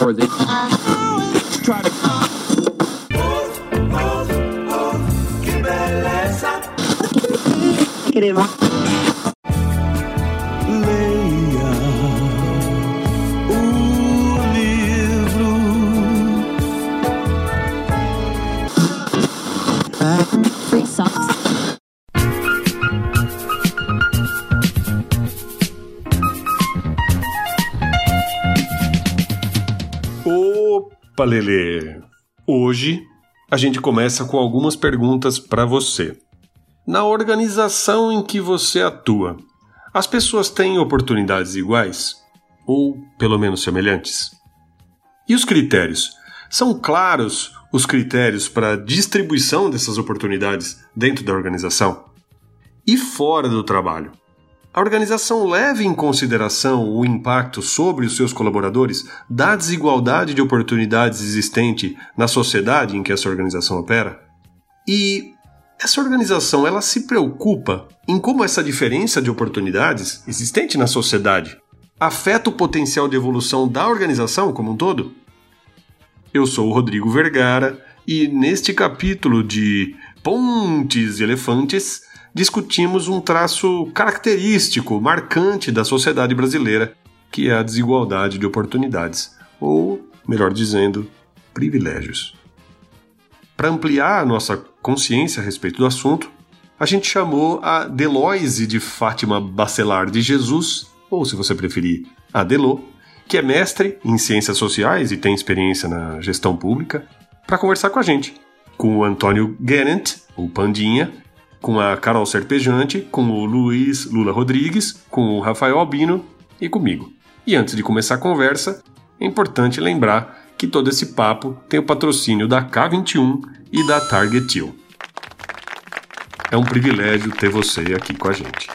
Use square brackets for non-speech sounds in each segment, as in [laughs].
or they try to Queremos. Opa, Lelê! Hoje a gente começa com algumas perguntas para você. Na organização em que você atua, as pessoas têm oportunidades iguais? Ou pelo menos semelhantes? E os critérios? São claros os critérios para a distribuição dessas oportunidades dentro da organização? E fora do trabalho? A organização leva em consideração o impacto sobre os seus colaboradores da desigualdade de oportunidades existente na sociedade em que essa organização opera? E essa organização ela se preocupa em como essa diferença de oportunidades existente na sociedade afeta o potencial de evolução da organização como um todo? Eu sou o Rodrigo Vergara e neste capítulo de Pontes e Elefantes discutimos um traço característico, marcante da sociedade brasileira, que é a desigualdade de oportunidades, ou, melhor dizendo, privilégios. Para ampliar a nossa consciência a respeito do assunto, a gente chamou a Deloise de Fátima Bacelar de Jesus, ou se você preferir, a Delô, que é mestre em ciências sociais e tem experiência na gestão pública, para conversar com a gente, com o Antônio Gennett, o Pandinha, com a Carol Serpejante, com o Luiz Lula Rodrigues, com o Rafael Albino e comigo. E antes de começar a conversa, é importante lembrar que todo esse papo tem o patrocínio da K21 e da Target You. É um privilégio ter você aqui com a gente.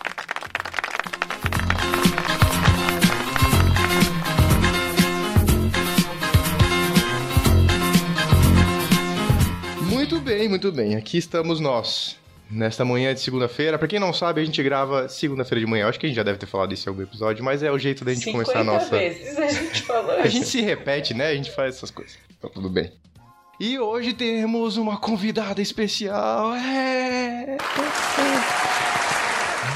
Muito bem, muito bem. Aqui estamos nós. Nesta manhã de segunda-feira. Pra quem não sabe, a gente grava segunda-feira de manhã. Acho que a gente já deve ter falado isso em algum episódio, mas é o jeito da gente começar a nossa. vezes a gente falou [laughs] A gente se repete, né? A gente faz essas coisas. Então tudo bem. E hoje temos uma convidada especial. É.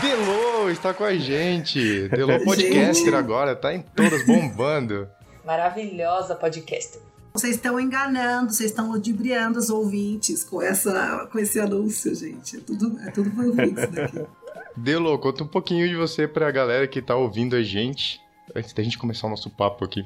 Delô está com a gente. Delô [laughs] podcaster agora, tá em todas bombando. Maravilhosa podcaster. Vocês estão enganando, vocês estão ludibriando os ouvintes com, essa, com esse anúncio, gente. É tudo, é tudo por ouvintes daqui. [laughs] Delô, conta um pouquinho de você pra galera que tá ouvindo a gente. Antes da gente começar o nosso papo aqui.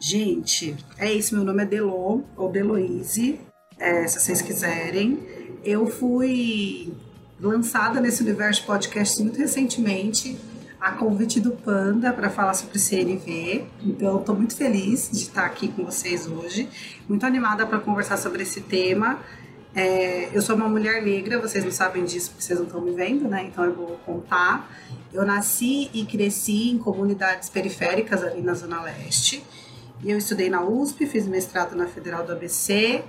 Gente, é isso. Meu nome é Delô, ou Deloise, é, se vocês quiserem. Eu fui lançada nesse universo de podcast muito recentemente, a convite do Panda para falar sobre CNV. Então, estou muito feliz de estar aqui com vocês hoje, muito animada para conversar sobre esse tema. É, eu sou uma mulher negra, vocês não sabem disso porque vocês não estão me vendo, né? Então eu vou contar. Eu nasci e cresci em comunidades periféricas ali na Zona Leste. Eu estudei na USP, fiz mestrado na Federal do ABC,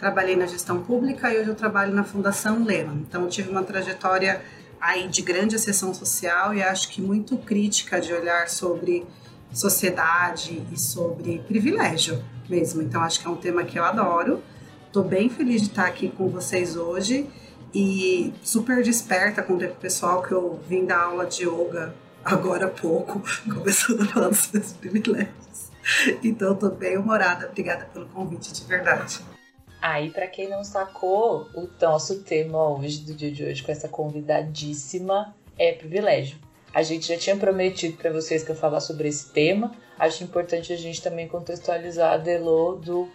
trabalhei na gestão pública e hoje eu trabalho na Fundação Lehman. Então eu tive uma trajetória aí de grande acessão social e acho que muito crítica de olhar sobre sociedade e sobre privilégio mesmo. Então acho que é um tema que eu adoro. Estou bem feliz de estar aqui com vocês hoje e super desperta com o tempo pessoal que eu vim dar aula de yoga agora há pouco, [laughs] começando a falar dos meus privilégios. Então estou bem humorada. Obrigada pelo convite, de verdade. Aí, pra quem não sacou, o nosso tema hoje, do dia de hoje, com essa convidadíssima, é privilégio. A gente já tinha prometido pra vocês que eu falar sobre esse tema. Acho importante a gente também contextualizar a Delô do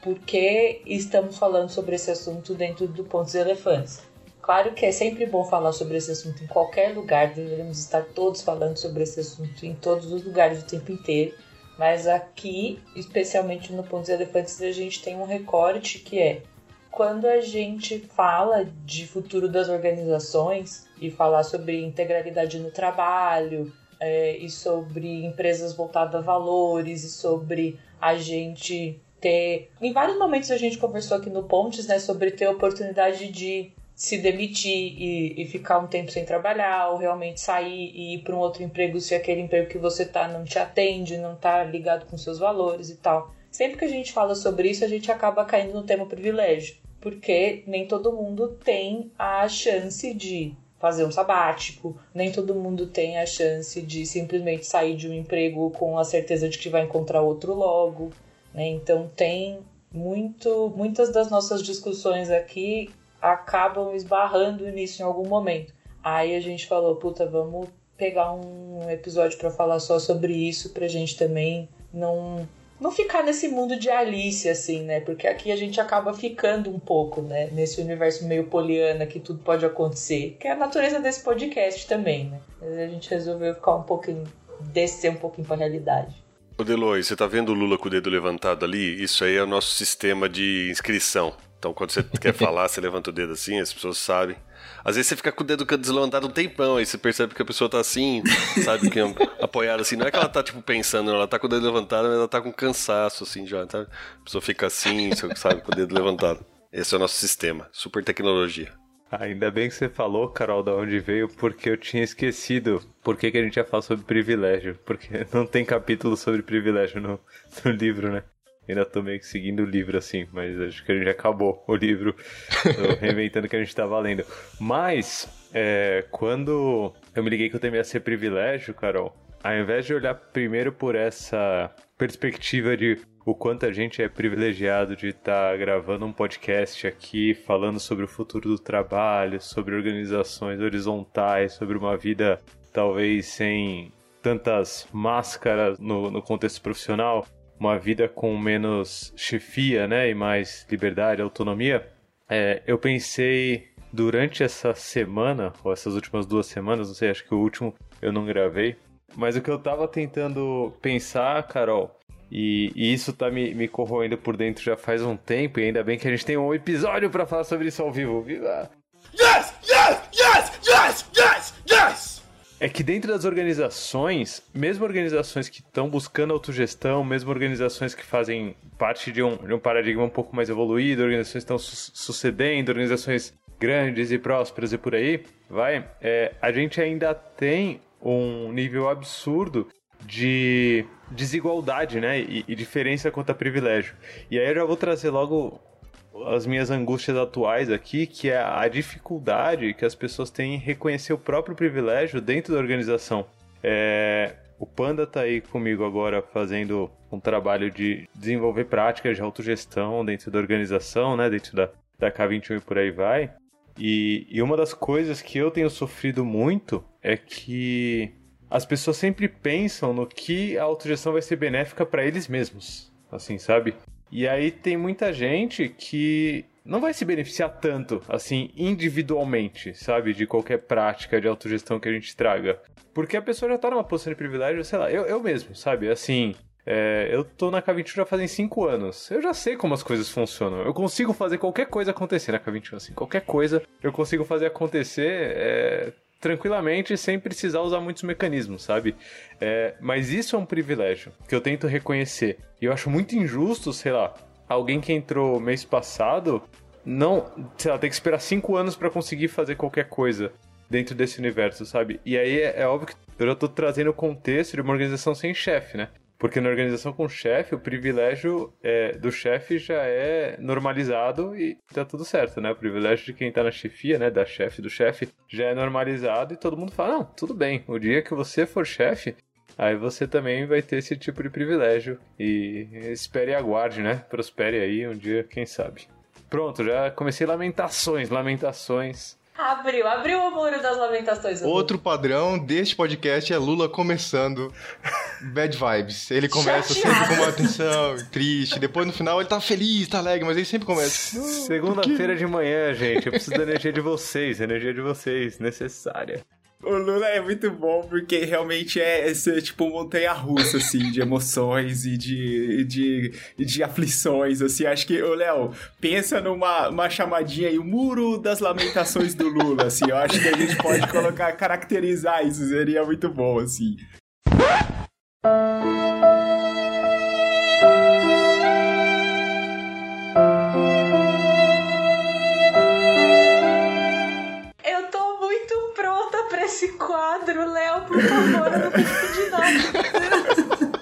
porquê estamos falando sobre esse assunto dentro do Pontos e Elefantes. Claro que é sempre bom falar sobre esse assunto em qualquer lugar, deveríamos estar todos falando sobre esse assunto em todos os lugares o tempo inteiro. Mas aqui, especialmente no Pontos e Elefantes, a gente tem um recorte que é quando a gente fala de futuro das organizações e falar sobre integralidade no trabalho é, e sobre empresas voltadas a valores e sobre a gente ter. Em vários momentos a gente conversou aqui no Pontes né, sobre ter oportunidade de se demitir e, e, ficar um tempo sem trabalhar, ou realmente sair e ir para um outro emprego se aquele emprego que você tá não te atende, não tá ligado com seus valores e tal. sempre que a gente fala sobre isso, a gente acaba caindo no tema privilégio, porque nem todo mundo tem a chance de fazer um sabático, nem todo mundo tem a chance de simplesmente sair de um emprego com a certeza de que vai encontrar outro logo, né? Então tem muito, muitas das nossas discussões aqui acabam esbarrando nisso em algum momento. Aí a gente falou, puta, vamos pegar um episódio para falar só sobre isso, pra gente também não não ficar nesse mundo de Alice, assim, né? Porque aqui a gente acaba ficando um pouco, né? Nesse universo meio poliana que tudo pode acontecer. Que é a natureza desse podcast também, né? Mas a gente resolveu ficar um pouquinho. descer um pouquinho pra realidade. Ô Deloy, você tá vendo o Lula com o dedo levantado ali? Isso aí é o nosso sistema de inscrição. Então, quando você quer falar, você levanta o dedo assim, as pessoas sabem. Às vezes você fica com o dedo levantado um tempão, aí você percebe que a pessoa tá assim, sabe, que é apoiada assim. Não é que ela tá, tipo, pensando, ela tá com o dedo levantado, mas ela tá com cansaço, assim, já, sabe? A pessoa fica assim, sabe, com o dedo levantado. Esse é o nosso sistema. Super tecnologia. Ainda bem que você falou, Carol, da onde veio, porque eu tinha esquecido por que, que a gente ia falar sobre privilégio. Porque [laughs] não tem capítulo sobre privilégio no, no livro, né? Ainda tô meio que seguindo o livro assim, mas acho que a gente acabou o livro, [laughs] reinventando o que a gente tava lendo. Mas, é, quando eu me liguei que eu temia ser privilégio, Carol, ao invés de olhar primeiro por essa perspectiva de o quanto a gente é privilegiado de estar tá gravando um podcast aqui falando sobre o futuro do trabalho, sobre organizações horizontais, sobre uma vida talvez sem tantas máscaras no, no contexto profissional, uma vida com menos chefia, né, e mais liberdade, autonomia, é, eu pensei durante essa semana, ou essas últimas duas semanas, não sei, acho que o último eu não gravei, mas o que eu tava tentando pensar, Carol, e, e isso tá me, me corroendo por dentro já faz um tempo, e ainda bem que a gente tem um episódio para falar sobre isso ao vivo. Viva! Yes! Yes! Yes! Yes! Yes! Yes! É que dentro das organizações, mesmo organizações que estão buscando autogestão, mesmo organizações que fazem parte de um, de um paradigma um pouco mais evoluído, organizações que estão su sucedendo, organizações grandes e prósperas e por aí, vai, é, a gente ainda tem um nível absurdo de desigualdade, né, e, e diferença quanto a privilégio. E aí eu já vou trazer logo as minhas angústias atuais aqui, que é a dificuldade que as pessoas têm em reconhecer o próprio privilégio dentro da organização. É, o Panda está aí comigo agora fazendo um trabalho de desenvolver práticas de autogestão dentro da organização, né, dentro da, da K21 e por aí vai. E, e uma das coisas que eu tenho sofrido muito é que as pessoas sempre pensam no que a autogestão vai ser benéfica para eles mesmos, assim, sabe? E aí tem muita gente que não vai se beneficiar tanto, assim, individualmente, sabe? De qualquer prática de autogestão que a gente traga. Porque a pessoa já tá numa posição de privilégio, sei lá, eu, eu mesmo, sabe? Assim, é, eu tô na K21 já fazem 5 anos. Eu já sei como as coisas funcionam. Eu consigo fazer qualquer coisa acontecer na K21, assim. Qualquer coisa eu consigo fazer acontecer é, tranquilamente sem precisar usar muitos mecanismos, sabe? É, mas isso é um privilégio que eu tento reconhecer. E eu acho muito injusto, sei lá, alguém que entrou mês passado não, sei lá, tem que esperar cinco anos para conseguir fazer qualquer coisa dentro desse universo, sabe? E aí é, é óbvio que eu já tô trazendo o contexto de uma organização sem chefe, né? Porque na organização com chefe, o privilégio é, do chefe já é normalizado e tá tudo certo, né? O privilégio de quem tá na chefia, né? Da chefe, do chefe, já é normalizado e todo mundo fala: não, tudo bem, o dia que você for chefe, aí você também vai ter esse tipo de privilégio. E espere e aguarde, né? Prospere aí um dia, quem sabe. Pronto, já comecei lamentações, lamentações. Abriu, abriu o muro das lamentações. Outro padrão deste podcast é Lula começando bad vibes. Ele [laughs] começa Chateado. sempre com uma atenção triste, depois no final ele tá feliz, tá alegre, mas ele sempre começa. Segunda-feira de manhã, gente. Eu preciso da energia de vocês, energia de vocês, necessária. O Lula é muito bom porque realmente é esse tipo montanha russa, assim, de emoções e de, de, de aflições, assim. Acho que, ô Léo, pensa numa uma chamadinha aí, o muro das lamentações do Lula, assim. Eu acho que a gente pode colocar, caracterizar isso, seria muito bom, assim. outro, Léo, por favor, eu não pedi de nada.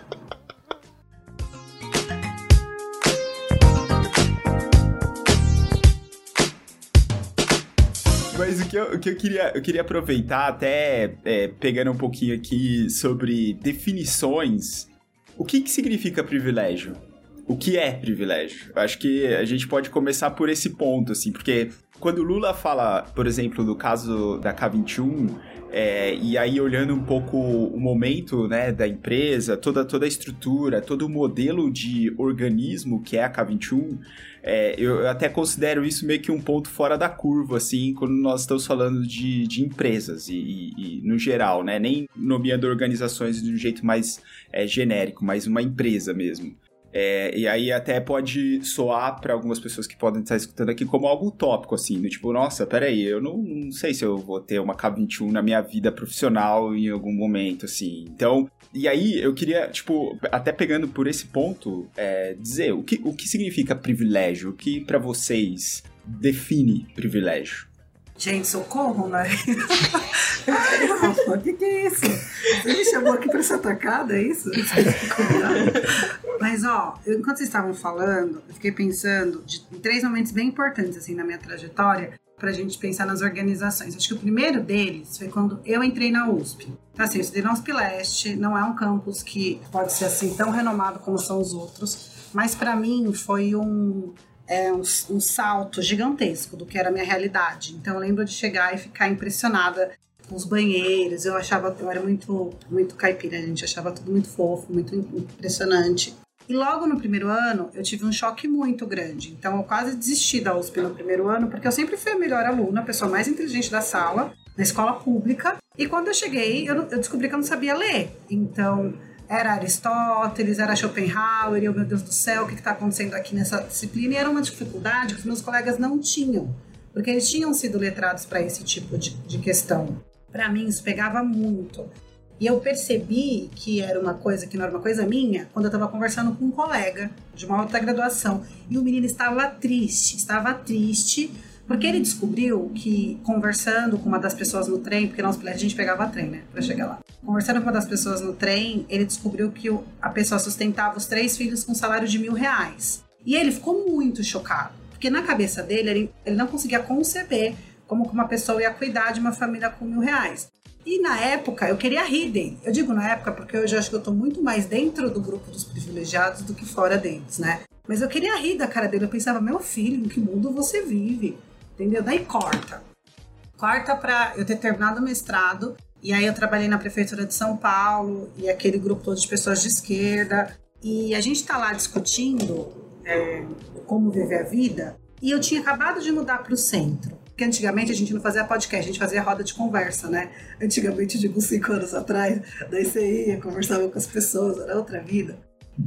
Mas o que eu, o que eu, queria, eu queria aproveitar, até é, pegando um pouquinho aqui sobre definições. O que, que significa privilégio? O que é privilégio? Eu acho que a gente pode começar por esse ponto, assim, porque quando o Lula fala, por exemplo, do caso da K21, é, e aí olhando um pouco o momento né, da empresa, toda, toda a estrutura, todo o modelo de organismo que é a K21, é, eu até considero isso meio que um ponto fora da curva, assim, quando nós estamos falando de, de empresas e, e, e no geral, né? Nem nomeando organizações de um jeito mais é, genérico, mas uma empresa mesmo. É, e aí até pode soar para algumas pessoas que podem estar escutando aqui como algo utópico, assim, do tipo, nossa, peraí, eu não, não sei se eu vou ter uma K21 na minha vida profissional em algum momento, assim. Então, e aí eu queria, tipo, até pegando por esse ponto, é, dizer o que, o que significa privilégio, o que para vocês define privilégio. Gente, socorro, né? O [laughs] que, que é isso? Você me chamou aqui pra essa tacada, é isso? [laughs] Mas, ó, enquanto vocês estavam falando, eu fiquei pensando de, em três momentos bem importantes, assim, na minha trajetória, pra gente pensar nas organizações. Acho que o primeiro deles foi quando eu entrei na USP. Então, assim, eu estudei na USP Leste, não é um campus que pode ser, assim, tão renomado como são os outros, mas para mim foi um é, um, um, salto gigantesco do que era a minha realidade. Então eu lembro de chegar e ficar impressionada com os banheiros. Eu achava, eu era muito, muito caipira, a gente achava tudo muito fofo, muito impressionante. E logo no primeiro ano eu tive um choque muito grande. Então eu quase desisti da USP no primeiro ano, porque eu sempre fui a melhor aluna, a pessoa mais inteligente da sala, na escola pública. E quando eu cheguei, eu, eu descobri que eu não sabia ler. Então era Aristóteles, era Schopenhauer, e eu, meu Deus do céu, o que está acontecendo aqui nessa disciplina? E era uma dificuldade que os meus colegas não tinham, porque eles tinham sido letrados para esse tipo de, de questão. Para mim, isso pegava muito. E eu percebi que era uma coisa que não era uma coisa minha quando eu estava conversando com um colega de uma outra graduação. E o menino estava triste, estava triste porque ele descobriu que, conversando com uma das pessoas no trem, porque nós, a gente pegava trem, né, pra chegar lá. Conversando com uma das pessoas no trem, ele descobriu que a pessoa sustentava os três filhos com um salário de mil reais. E ele ficou muito chocado, porque na cabeça dele, ele, ele não conseguia conceber como que uma pessoa ia cuidar de uma família com mil reais. E na época, eu queria rir dele. Eu digo na época porque hoje eu acho que eu tô muito mais dentro do grupo dos privilegiados do que fora deles, né? Mas eu queria rir da cara dele. Eu pensava, meu filho, em que mundo você vive? Entendeu? Daí corta. Corta para eu ter terminado o mestrado e aí eu trabalhei na prefeitura de São Paulo e aquele grupo todo de pessoas de esquerda e a gente está lá discutindo é, como viver a vida e eu tinha acabado de mudar para o centro. Porque antigamente a gente não fazia podcast, a gente fazia roda de conversa, né? Antigamente, digo, cinco anos atrás, daí você ia, conversava com as pessoas, era outra vida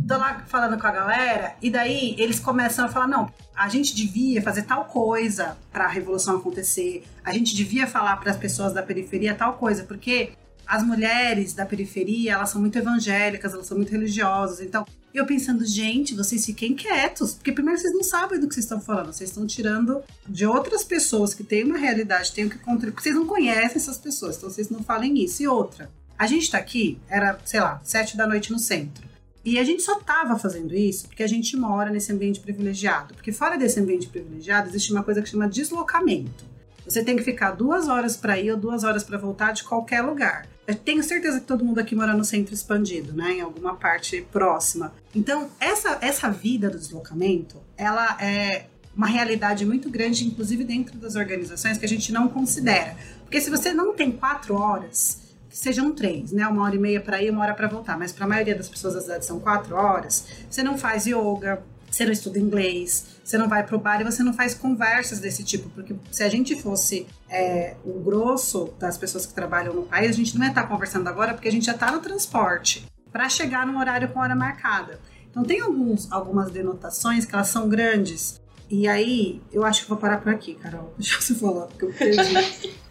tô lá falando com a galera, e daí eles começam a falar: não, a gente devia fazer tal coisa para a revolução acontecer, a gente devia falar para as pessoas da periferia tal coisa, porque as mulheres da periferia, elas são muito evangélicas, elas são muito religiosas, então eu pensando, gente, vocês fiquem quietos, porque primeiro vocês não sabem do que vocês estão falando, vocês estão tirando de outras pessoas que têm uma realidade, têm o que contribuir, vocês não conhecem essas pessoas, então vocês não falem isso. E outra, a gente tá aqui, era, sei lá, sete da noite no centro. E a gente só estava fazendo isso porque a gente mora nesse ambiente privilegiado. Porque fora desse ambiente privilegiado existe uma coisa que chama deslocamento. Você tem que ficar duas horas para ir ou duas horas para voltar de qualquer lugar. Eu tenho certeza que todo mundo aqui mora no centro expandido, né? Em alguma parte próxima. Então, essa, essa vida do deslocamento, ela é uma realidade muito grande, inclusive dentro das organizações, que a gente não considera. Porque se você não tem quatro horas que sejam três, né? Uma hora e meia para ir, uma hora para voltar. Mas para a maioria das pessoas da cidade são quatro horas. Você não faz yoga, você não estuda inglês, você não vai pro bar e você não faz conversas desse tipo, porque se a gente fosse é, o grosso das pessoas que trabalham no país, a gente não ia estar tá conversando agora porque a gente já está no transporte para chegar num horário com hora marcada. Então tem alguns, algumas denotações que elas são grandes. E aí, eu acho que vou parar por aqui, Carol. [laughs] Deixa você falar, porque eu perdi. [laughs]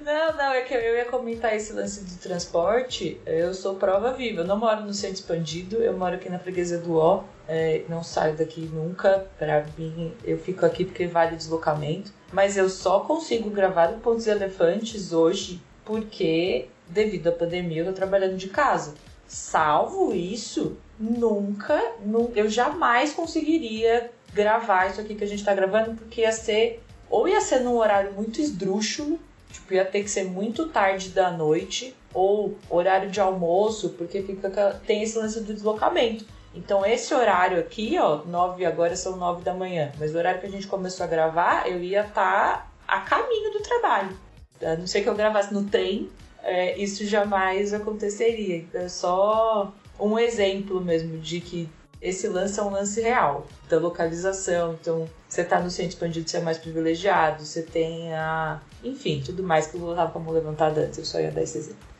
Não, não, é que eu ia comentar esse lance de transporte. Eu sou prova viva. Eu não moro no centro expandido, eu moro aqui na freguesia do Ó. É, não saio daqui nunca. Pra mim, eu fico aqui porque vale deslocamento. Mas eu só consigo gravar o Pontos Elefantes hoje porque, devido à pandemia, eu tô trabalhando de casa. Salvo isso, nunca, nunca eu jamais conseguiria gravar isso aqui que a gente tá gravando, porque ia ser ou ia ser num horário muito esdrúxulo, tipo, ia ter que ser muito tarde da noite, ou horário de almoço, porque fica tem esse lance do deslocamento. Então esse horário aqui, ó, 9 agora são 9 da manhã, mas o horário que a gente começou a gravar, eu ia estar tá a caminho do trabalho. A não ser que eu gravasse no trem, é, isso jamais aconteceria. É só um exemplo mesmo de que esse lance é um lance real da localização. Então, você tá no centro expandido, você é mais privilegiado, você tem a. Enfim, tudo mais que eu tava com a mão levantada antes, eu só ia dar esse exemplo.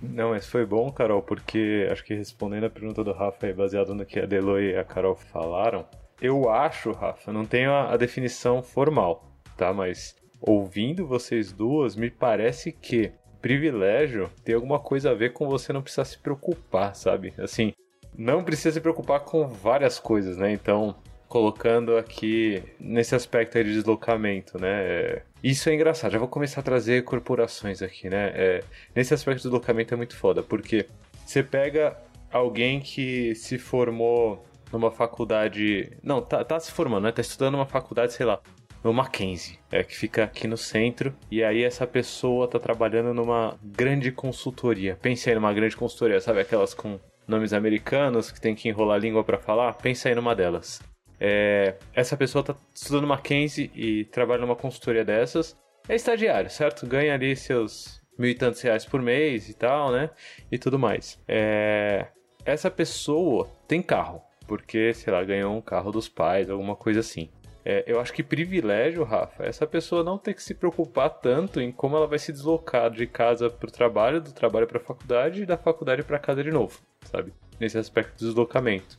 Não, mas foi bom, Carol, porque acho que respondendo a pergunta do Rafa, baseado no que a Delo e a Carol falaram, eu acho, Rafa, não tenho a, a definição formal, tá? Mas ouvindo vocês duas, me parece que privilégio tem alguma coisa a ver com você não precisar se preocupar, sabe? Assim, não precisa se preocupar com várias coisas, né? Então, colocando aqui nesse aspecto aí de deslocamento, né? Isso é engraçado. Já vou começar a trazer corporações aqui, né? É, nesse aspecto de deslocamento é muito foda, porque você pega alguém que se formou numa faculdade. Não, tá, tá se formando, né? Tá estudando numa faculdade, sei lá, no Mackenzie, é, que fica aqui no centro. E aí essa pessoa tá trabalhando numa grande consultoria. Pense aí numa grande consultoria, sabe? Aquelas com nomes americanos que tem que enrolar a língua para falar. Pensa aí numa delas. É, essa pessoa tá estudando Mackenzie e trabalha numa consultoria dessas. É estagiário, certo? Ganha ali seus mil e tantos reais por mês e tal, né? E tudo mais. É, essa pessoa tem carro, porque, sei lá, ganhou um carro dos pais, alguma coisa assim. É, eu acho que privilégio, Rafa, é essa pessoa não ter que se preocupar tanto em como ela vai se deslocar de casa para o trabalho, do trabalho para a faculdade e da faculdade para casa de novo, sabe? Nesse aspecto de deslocamento.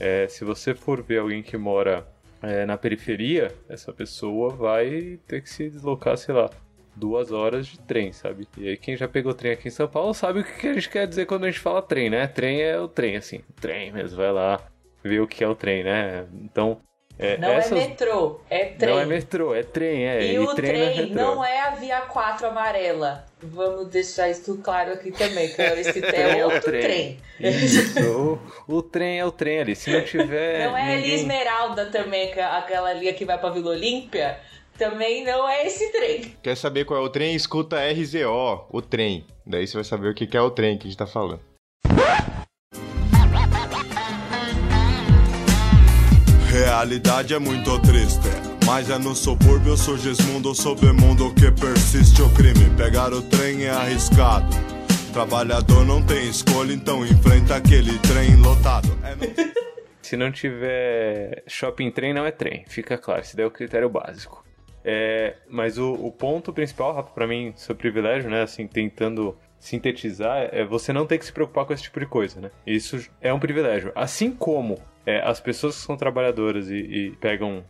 É, se você for ver alguém que mora é, na periferia, essa pessoa vai ter que se deslocar, sei lá, duas horas de trem, sabe? E aí quem já pegou trem aqui em São Paulo sabe o que a gente quer dizer quando a gente fala trem, né? Trem é o trem, assim, trem mesmo, vai lá ver o que é o trem, né? Então, é, não é essas... é metrô, é trem. Não é metrô, é trem, é. E, e o trem, trem não, é não é a via 4 amarela. Vamos deixar isso claro aqui também, que [laughs] esse trem é outro trem. trem. Isso, [laughs] o, o, trem é o trem ali. Se não tiver. Não é ninguém... ali Esmeralda também, é aquela ali que vai pra Vila Olímpia. Também não é esse trem. Quer saber qual é o trem? Escuta RZO, o trem. Daí você vai saber o que é o trem que a gente tá falando. Realidade é muito triste. Mas é no subúrbio, surgismundo, submundo que persiste o crime. Pegar o trem é arriscado. Trabalhador não tem escolha, então enfrenta aquele trem lotado. É. [laughs] Se não tiver shopping trem, não é trem. Fica claro, esse daí é o critério básico. É, mas o, o ponto principal, Rafa, pra mim, seu privilégio, né? Assim, tentando sintetizar, é você não ter que se preocupar com esse tipo de coisa, né? Isso é um privilégio. Assim como é, as pessoas que são trabalhadoras e, e pegam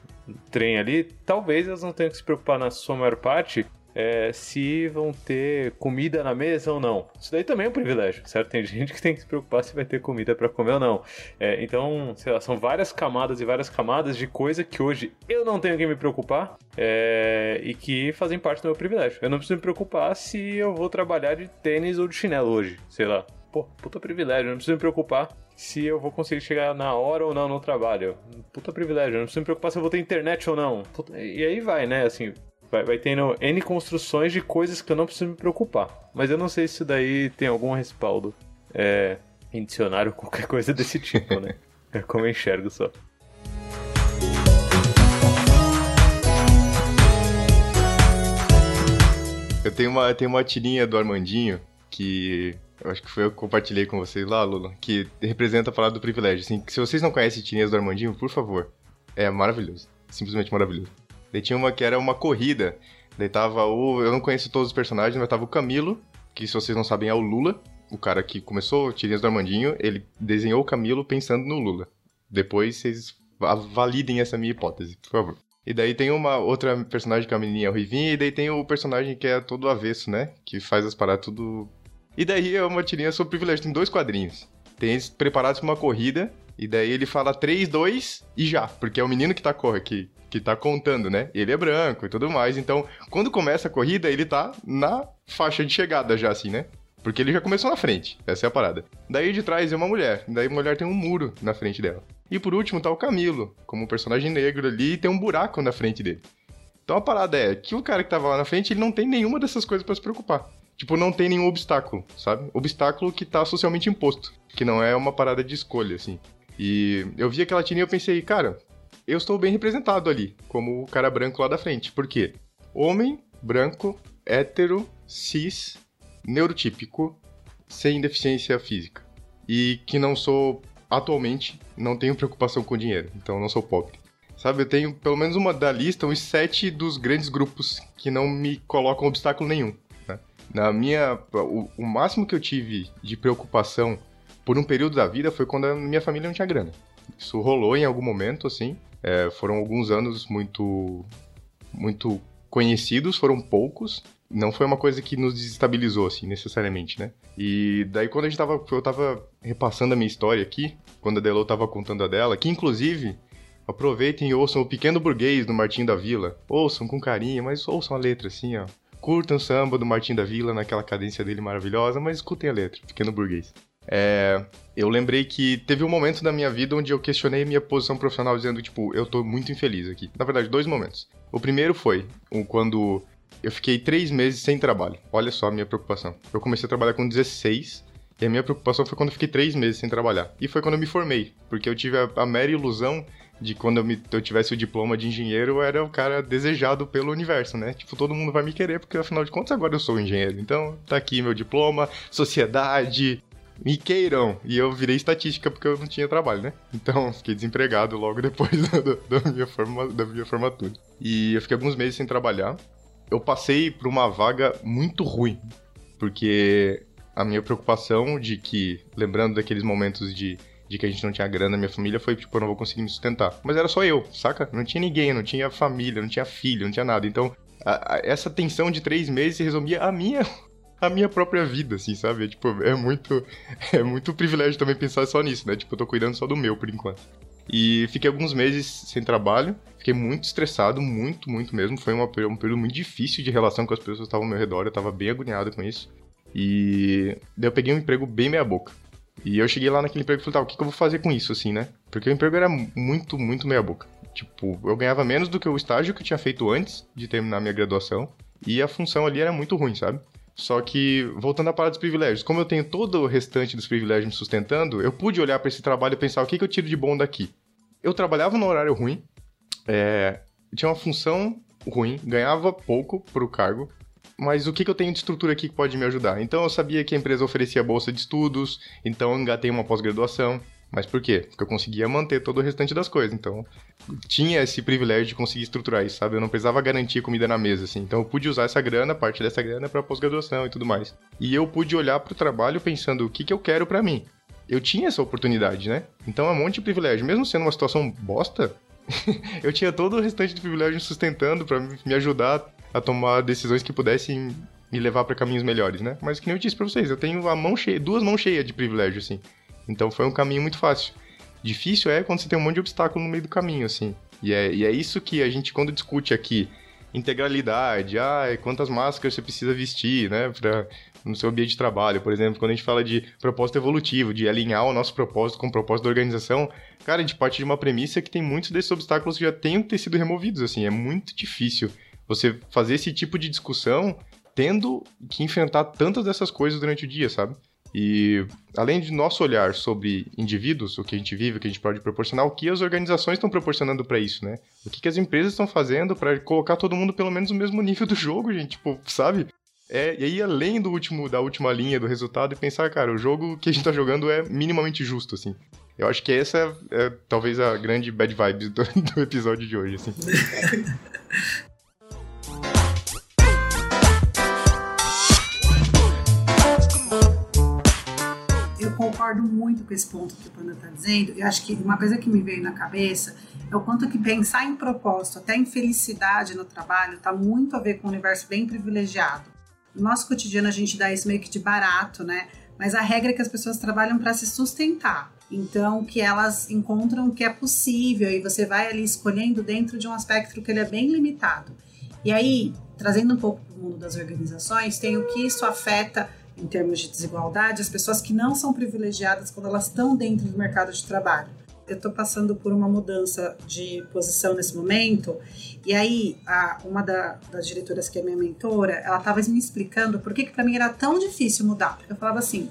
trem ali, talvez elas não tenham que se preocupar na sua maior parte é, se vão ter comida na mesa ou não. Isso daí também é um privilégio, certo? Tem [laughs] gente que tem que se preocupar se vai ter comida para comer ou não. É, então, sei lá, são várias camadas e várias camadas de coisa que hoje eu não tenho que me preocupar é, e que fazem parte do meu privilégio. Eu não preciso me preocupar se eu vou trabalhar de tênis ou de chinelo hoje, sei lá. Pô, puta privilégio, eu não preciso me preocupar se eu vou conseguir chegar na hora ou não no trabalho. Puta privilégio, eu não preciso me preocupar se eu vou ter internet ou não. Puta, e aí vai, né? Assim, vai, vai tendo N construções de coisas que eu não preciso me preocupar. Mas eu não sei se isso daí tem algum respaldo é, em dicionário ou [laughs] qualquer coisa desse tipo, né? [laughs] É como eu enxergo só. Eu tenho uma, tenho uma tirinha do Armandinho que eu acho que foi eu que compartilhei com vocês lá, Lula, que representa a palavra do privilégio. Assim, se vocês não conhecem Tirinhas do Armandinho, por favor. É maravilhoso. Simplesmente maravilhoso. Daí tinha uma que era uma corrida. Daí tava o. Eu não conheço todos os personagens, mas tava o Camilo, que se vocês não sabem é o Lula, o cara que começou Tirinhas do Armandinho. Ele desenhou o Camilo pensando no Lula. Depois vocês validem essa minha hipótese, por favor. E daí tem uma outra personagem que é a menininha Ruivinha, e daí tem o personagem que é todo avesso, né? Que faz as paradas tudo e daí é uma tirinha sobre privilégio. Tem dois quadrinhos. Tem eles preparados para uma corrida. E daí ele fala 3, 2 e já. Porque é o menino que tá, que, que tá contando, né? Ele é branco e tudo mais. Então, quando começa a corrida, ele tá na faixa de chegada já, assim, né? Porque ele já começou na frente. Essa é a parada. Daí de trás é uma mulher. Daí a mulher tem um muro na frente dela. E por último tá o Camilo, como um personagem negro ali, e tem um buraco na frente dele. Então a parada é que o cara que tava lá na frente, ele não tem nenhuma dessas coisas para se preocupar. Tipo, não tem nenhum obstáculo, sabe? Obstáculo que tá socialmente imposto, que não é uma parada de escolha, assim. E eu vi aquela tirinha e eu pensei, cara, eu estou bem representado ali, como o cara branco lá da frente. Por quê? Homem, branco, hétero, cis, neurotípico, sem deficiência física. E que não sou, atualmente, não tenho preocupação com dinheiro, então não sou pobre. Sabe, eu tenho pelo menos uma da lista, uns sete dos grandes grupos que não me colocam obstáculo nenhum. Na minha. O, o máximo que eu tive de preocupação por um período da vida foi quando a minha família não tinha grana. Isso rolou em algum momento, assim. É, foram alguns anos muito. muito conhecidos, foram poucos. Não foi uma coisa que nos desestabilizou, assim, necessariamente, né? E daí quando a gente tava. Eu tava repassando a minha história aqui, quando a Delo tava contando a dela, que inclusive. Aproveitem e ouçam o Pequeno Burguês do Martim da Vila. Ouçam com carinho, mas ouçam a letra assim, ó. Curtam o samba do Martim da Vila naquela cadência dele maravilhosa, mas escutem a letra, Pequeno Burguês. É, eu lembrei que teve um momento da minha vida onde eu questionei minha posição profissional, dizendo, tipo, eu tô muito infeliz aqui. Na verdade, dois momentos. O primeiro foi quando eu fiquei três meses sem trabalho. Olha só a minha preocupação. Eu comecei a trabalhar com 16 e a minha preocupação foi quando eu fiquei três meses sem trabalhar. E foi quando eu me formei, porque eu tive a, a mera ilusão de quando eu, me, eu, tivesse o diploma de engenheiro, eu era o cara desejado pelo universo, né? Tipo, todo mundo vai me querer, porque afinal de contas agora eu sou engenheiro. Então, tá aqui meu diploma, sociedade, me queiram. E eu virei estatística porque eu não tinha trabalho, né? Então, [laughs] fiquei desempregado logo depois [laughs] da, da, minha, forma, da minha formatura. E eu fiquei alguns meses sem trabalhar. Eu passei por uma vaga muito ruim, porque a minha preocupação de que, lembrando daqueles momentos de de que a gente não tinha grana na minha família foi tipo, eu não vou conseguir me sustentar. Mas era só eu, saca? Não tinha ninguém, não tinha família, não tinha filho, não tinha nada. Então, a, a, essa tensão de três meses resumia a minha [laughs] a minha própria vida, assim, sabe? É, tipo, é muito [laughs] é muito privilégio também pensar só nisso, né? Tipo, eu tô cuidando só do meu por enquanto. E fiquei alguns meses sem trabalho, fiquei muito estressado, muito, muito mesmo. Foi uma, um período muito difícil de relação com as pessoas que estavam ao meu redor, eu tava bem agoniado com isso. E daí eu peguei um emprego bem meia boca. E eu cheguei lá naquele emprego e falei, tá, o que, que eu vou fazer com isso, assim, né? Porque o emprego era muito, muito meia boca. Tipo, eu ganhava menos do que o estágio que eu tinha feito antes de terminar minha graduação. E a função ali era muito ruim, sabe? Só que, voltando à parada dos privilégios, como eu tenho todo o restante dos privilégios me sustentando, eu pude olhar para esse trabalho e pensar o que, que eu tiro de bom daqui. Eu trabalhava no horário ruim, é, tinha uma função ruim, ganhava pouco pro cargo, mas o que, que eu tenho de estrutura aqui que pode me ajudar? Então eu sabia que a empresa oferecia bolsa de estudos, então eu engatei uma pós-graduação. Mas por quê? Porque eu conseguia manter todo o restante das coisas. Então, tinha esse privilégio de conseguir estruturar isso, sabe? Eu não precisava garantir comida na mesa, assim. Então, eu pude usar essa grana, parte dessa grana, para pós-graduação e tudo mais. E eu pude olhar para o trabalho pensando o que, que eu quero para mim. Eu tinha essa oportunidade, né? Então, é um monte de privilégio. Mesmo sendo uma situação bosta, [laughs] eu tinha todo o restante de privilégio sustentando para me ajudar a tomar decisões que pudessem me levar para caminhos melhores, né? Mas que nem eu disse para vocês, eu tenho a mão cheia, duas mãos cheias de privilégio, assim. Então foi um caminho muito fácil. Difícil é quando você tem um monte de obstáculo no meio do caminho, assim. E é, e é isso que a gente, quando discute aqui, integralidade, ah, quantas máscaras você precisa vestir, né, pra, no seu ambiente de trabalho, por exemplo, quando a gente fala de propósito evolutivo, de alinhar o nosso propósito com o propósito da organização, cara, a gente parte de uma premissa que tem muitos desses obstáculos que já tenham que ter sido removidos, assim, é muito difícil você fazer esse tipo de discussão tendo que enfrentar tantas dessas coisas durante o dia, sabe? E além de nosso olhar sobre indivíduos, o que a gente vive, o que a gente pode proporcionar, o que as organizações estão proporcionando para isso, né? O que, que as empresas estão fazendo para colocar todo mundo pelo menos no mesmo nível do jogo, gente, tipo, sabe? É, e aí, além do último, da última linha do resultado, e pensar, cara, o jogo que a gente tá jogando é minimamente justo, assim. Eu acho que essa é, é talvez a grande bad vibes do, [laughs] do episódio de hoje, assim. [laughs] concordo muito com esse ponto que o Panda está dizendo. Eu acho que uma coisa que me veio na cabeça é o quanto que pensar em propósito, até em felicidade no trabalho, está muito a ver com um universo bem privilegiado. No nosso cotidiano a gente dá isso meio que de barato, né? Mas a regra é que as pessoas trabalham para se sustentar. Então, que elas encontram o que é possível e você vai ali escolhendo dentro de um aspecto que ele é bem limitado. E aí, trazendo um pouco para o mundo das organizações, tem o que isso afeta em termos de desigualdade, as pessoas que não são privilegiadas quando elas estão dentro do mercado de trabalho. eu estou passando por uma mudança de posição nesse momento. E aí, a, uma da, das diretoras que é minha mentora, ela estava me explicando por que, que para mim era tão difícil mudar. Porque eu falava assim,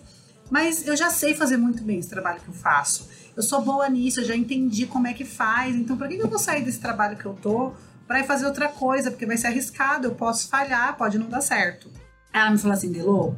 mas eu já sei fazer muito bem esse trabalho que eu faço. Eu sou boa nisso, eu já entendi como é que faz. Então, por que, que eu vou sair desse trabalho que eu tô para ir fazer outra coisa? Porque vai ser arriscado, eu posso falhar, pode não dar certo. Ela me falou assim, Delô,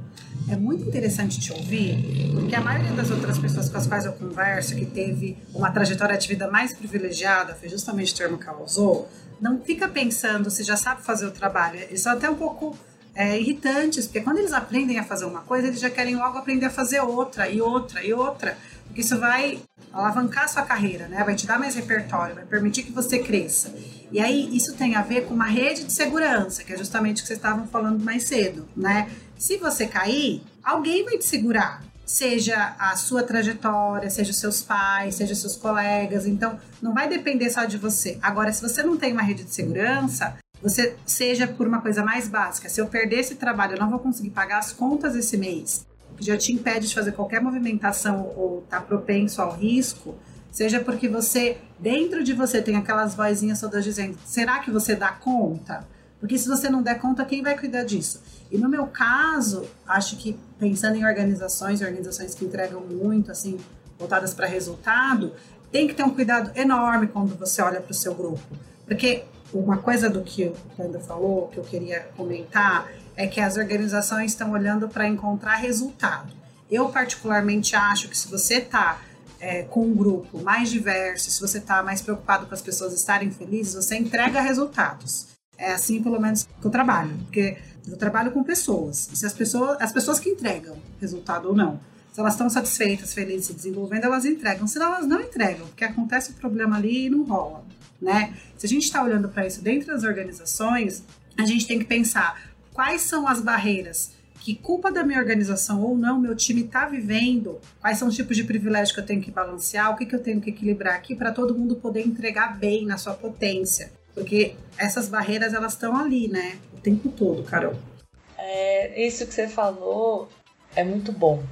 é muito interessante te ouvir, porque a maioria das outras pessoas com as quais eu converso, que teve uma trajetória de vida mais privilegiada, foi justamente o termo que ela usou, não fica pensando se já sabe fazer o trabalho. Eles são até um pouco é, irritantes, porque quando eles aprendem a fazer uma coisa, eles já querem logo aprender a fazer outra, e outra, e outra. Porque isso vai alavancar sua carreira, né? Vai te dar mais repertório, vai permitir que você cresça. E aí isso tem a ver com uma rede de segurança, que é justamente o que vocês estavam falando mais cedo, né? Se você cair, alguém vai te segurar. Seja a sua trajetória, seja seus pais, seja seus colegas. Então, não vai depender só de você. Agora, se você não tem uma rede de segurança, você seja por uma coisa mais básica. Se eu perder esse trabalho, eu não vou conseguir pagar as contas esse mês já te impede de fazer qualquer movimentação ou está propenso ao risco, seja porque você, dentro de você, tem aquelas vozinhas todas dizendo: será que você dá conta? Porque se você não der conta, quem vai cuidar disso? E no meu caso, acho que pensando em organizações, organizações que entregam muito, assim, voltadas para resultado, tem que ter um cuidado enorme quando você olha para o seu grupo. Porque uma coisa do que o Panda falou, que eu queria comentar, é que as organizações estão olhando para encontrar resultado. Eu, particularmente, acho que se você está é, com um grupo mais diverso, se você está mais preocupado com as pessoas estarem felizes, você entrega resultados. É assim, pelo menos, que eu trabalho. Porque eu trabalho com pessoas. E se as pessoas, as pessoas que entregam resultado ou não, se elas estão satisfeitas, felizes, se desenvolvendo, elas entregam. Se elas não entregam, porque acontece o problema ali e não rola. Né? Se a gente está olhando para isso dentro das organizações, a gente tem que pensar quais são as barreiras que culpa da minha organização ou não, meu time está vivendo, quais são os tipos de privilégio que eu tenho que balancear, o que, que eu tenho que equilibrar aqui para todo mundo poder entregar bem na sua potência. Porque essas barreiras, elas estão ali, né? O tempo todo, Carol. É, isso que você falou é muito bom.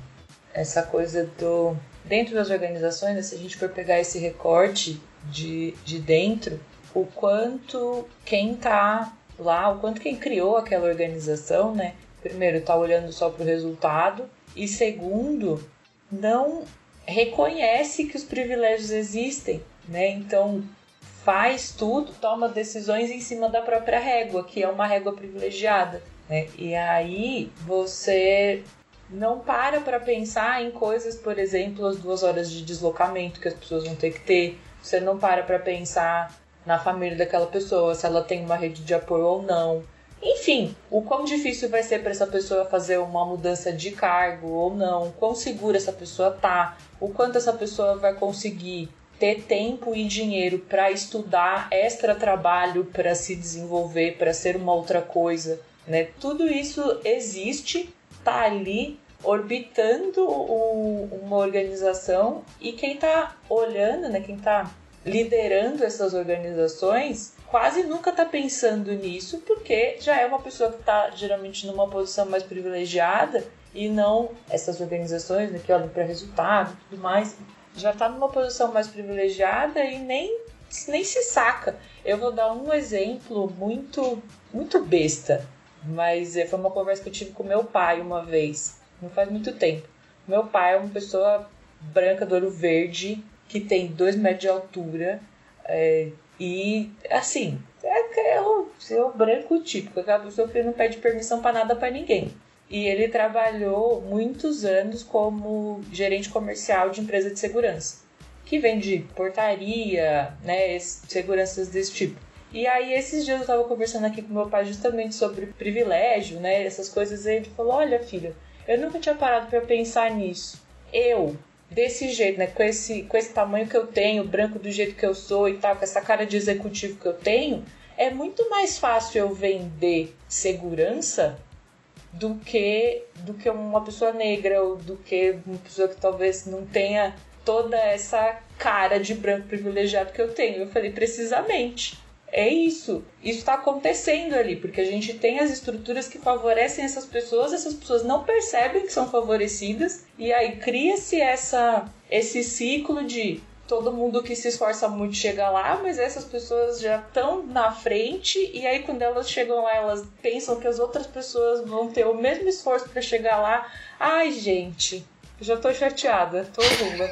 Essa coisa do. Dentro das organizações, se a gente for pegar esse recorte de, de dentro, o quanto quem está lá, o quanto quem criou aquela organização, né? Primeiro, tá olhando só para o resultado e segundo, não reconhece que os privilégios existem, né? Então faz tudo, toma decisões em cima da própria régua, que é uma régua privilegiada, né? E aí você não para para pensar em coisas, por exemplo, as duas horas de deslocamento que as pessoas vão ter que ter. Você não para para pensar na família daquela pessoa, se ela tem uma rede de apoio ou não. Enfim, o quão difícil vai ser para essa pessoa fazer uma mudança de cargo ou não, quão segura essa pessoa tá, o quanto essa pessoa vai conseguir ter tempo e dinheiro para estudar extra trabalho, para se desenvolver, para ser uma outra coisa, né? Tudo isso existe, tá ali orbitando o, uma organização e quem tá olhando, né, quem tá liderando essas organizações quase nunca está pensando nisso, porque já é uma pessoa que está geralmente numa posição mais privilegiada e não essas organizações né, que olham para resultado e tudo mais, já está numa posição mais privilegiada e nem, nem se saca. Eu vou dar um exemplo muito, muito besta, mas é, foi uma conversa que eu tive com meu pai uma vez, não faz muito tempo. Meu pai é uma pessoa branca do olho verde, que tem 2 metros de altura é, e assim, é, é, o, é o branco típico, aquela pessoa que não pede permissão para nada para ninguém. E ele trabalhou muitos anos como gerente comercial de empresa de segurança, que vende portaria, né, seguranças desse tipo. E aí, esses dias eu estava conversando aqui com meu pai justamente sobre privilégio, né, essas coisas, e ele falou: Olha, filho, eu nunca tinha parado para pensar nisso. Eu, desse jeito, né? Com esse, com esse tamanho que eu tenho, branco do jeito que eu sou e tal, com essa cara de executivo que eu tenho, é muito mais fácil eu vender segurança do que do que uma pessoa negra ou do que uma pessoa que talvez não tenha toda essa cara de branco privilegiado que eu tenho. Eu falei precisamente é isso. Isso está acontecendo ali, porque a gente tem as estruturas que favorecem essas pessoas, essas pessoas não percebem que são favorecidas, e aí cria-se essa esse ciclo de todo mundo que se esforça muito chega lá, mas essas pessoas já estão na frente e aí quando elas chegam lá, elas pensam que as outras pessoas vão ter o mesmo esforço para chegar lá. Ai, gente, já tô chateada, tô Lula.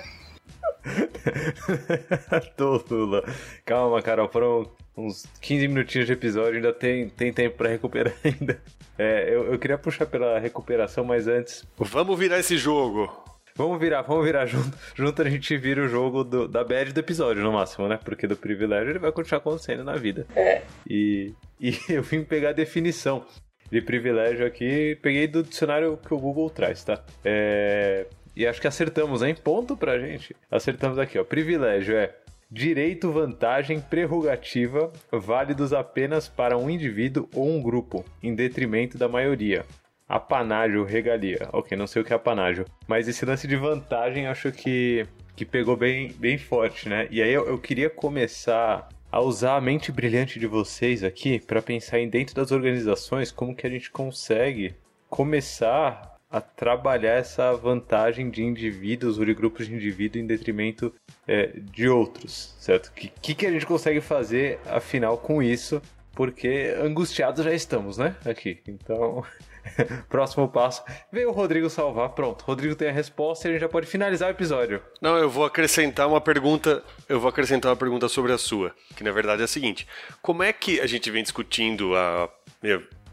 [laughs] tô Lula. Calma, Carol, foram uns 15 minutinhos de episódio, ainda tem, tem tempo para recuperar [laughs] ainda. É, eu, eu queria puxar pela recuperação, mas antes. Vamos virar esse jogo. Vamos virar, vamos virar junto. [laughs] Junto a gente vira o jogo do, da bad do episódio, no máximo, né? Porque do privilégio ele vai continuar acontecendo na vida. É. E, e [laughs] eu vim pegar a definição de privilégio aqui, peguei do dicionário que o Google traz, tá? É, e acho que acertamos, hein? Ponto pra gente. Acertamos aqui, ó. Privilégio é direito, vantagem, prerrogativa válidos apenas para um indivíduo ou um grupo, em detrimento da maioria apanágio, regalia. Ok, não sei o que é apanágio. Mas esse lance de vantagem acho que, que pegou bem, bem forte, né? E aí eu, eu queria começar a usar a mente brilhante de vocês aqui para pensar em dentro das organizações como que a gente consegue começar a trabalhar essa vantagem de indivíduos ou de grupos de indivíduos em detrimento é, de outros, certo? O que, que, a gente consegue fazer, afinal, com isso? Porque angustiados já estamos, né? Aqui. Então, [laughs] Próximo passo. Veio o Rodrigo salvar. Pronto, Rodrigo tem a resposta e a gente já pode finalizar o episódio. Não, eu vou acrescentar uma pergunta. Eu vou acrescentar uma pergunta sobre a sua, que na verdade é a seguinte: como é que a gente vem discutindo há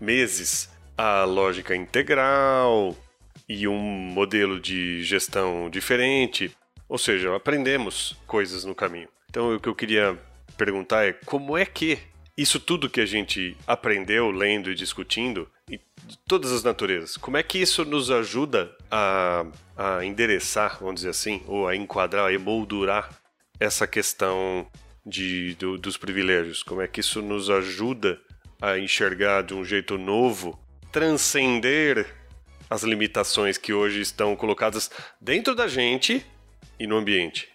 meses a lógica integral e um modelo de gestão diferente? Ou seja, aprendemos coisas no caminho. Então, o que eu queria perguntar é como é que isso tudo que a gente aprendeu lendo e discutindo e de todas as naturezas, como é que isso nos ajuda a, a endereçar, vamos dizer assim, ou a enquadrar, a emoldurar essa questão de, do, dos privilégios? Como é que isso nos ajuda a enxergar de um jeito novo, transcender as limitações que hoje estão colocadas dentro da gente e no ambiente?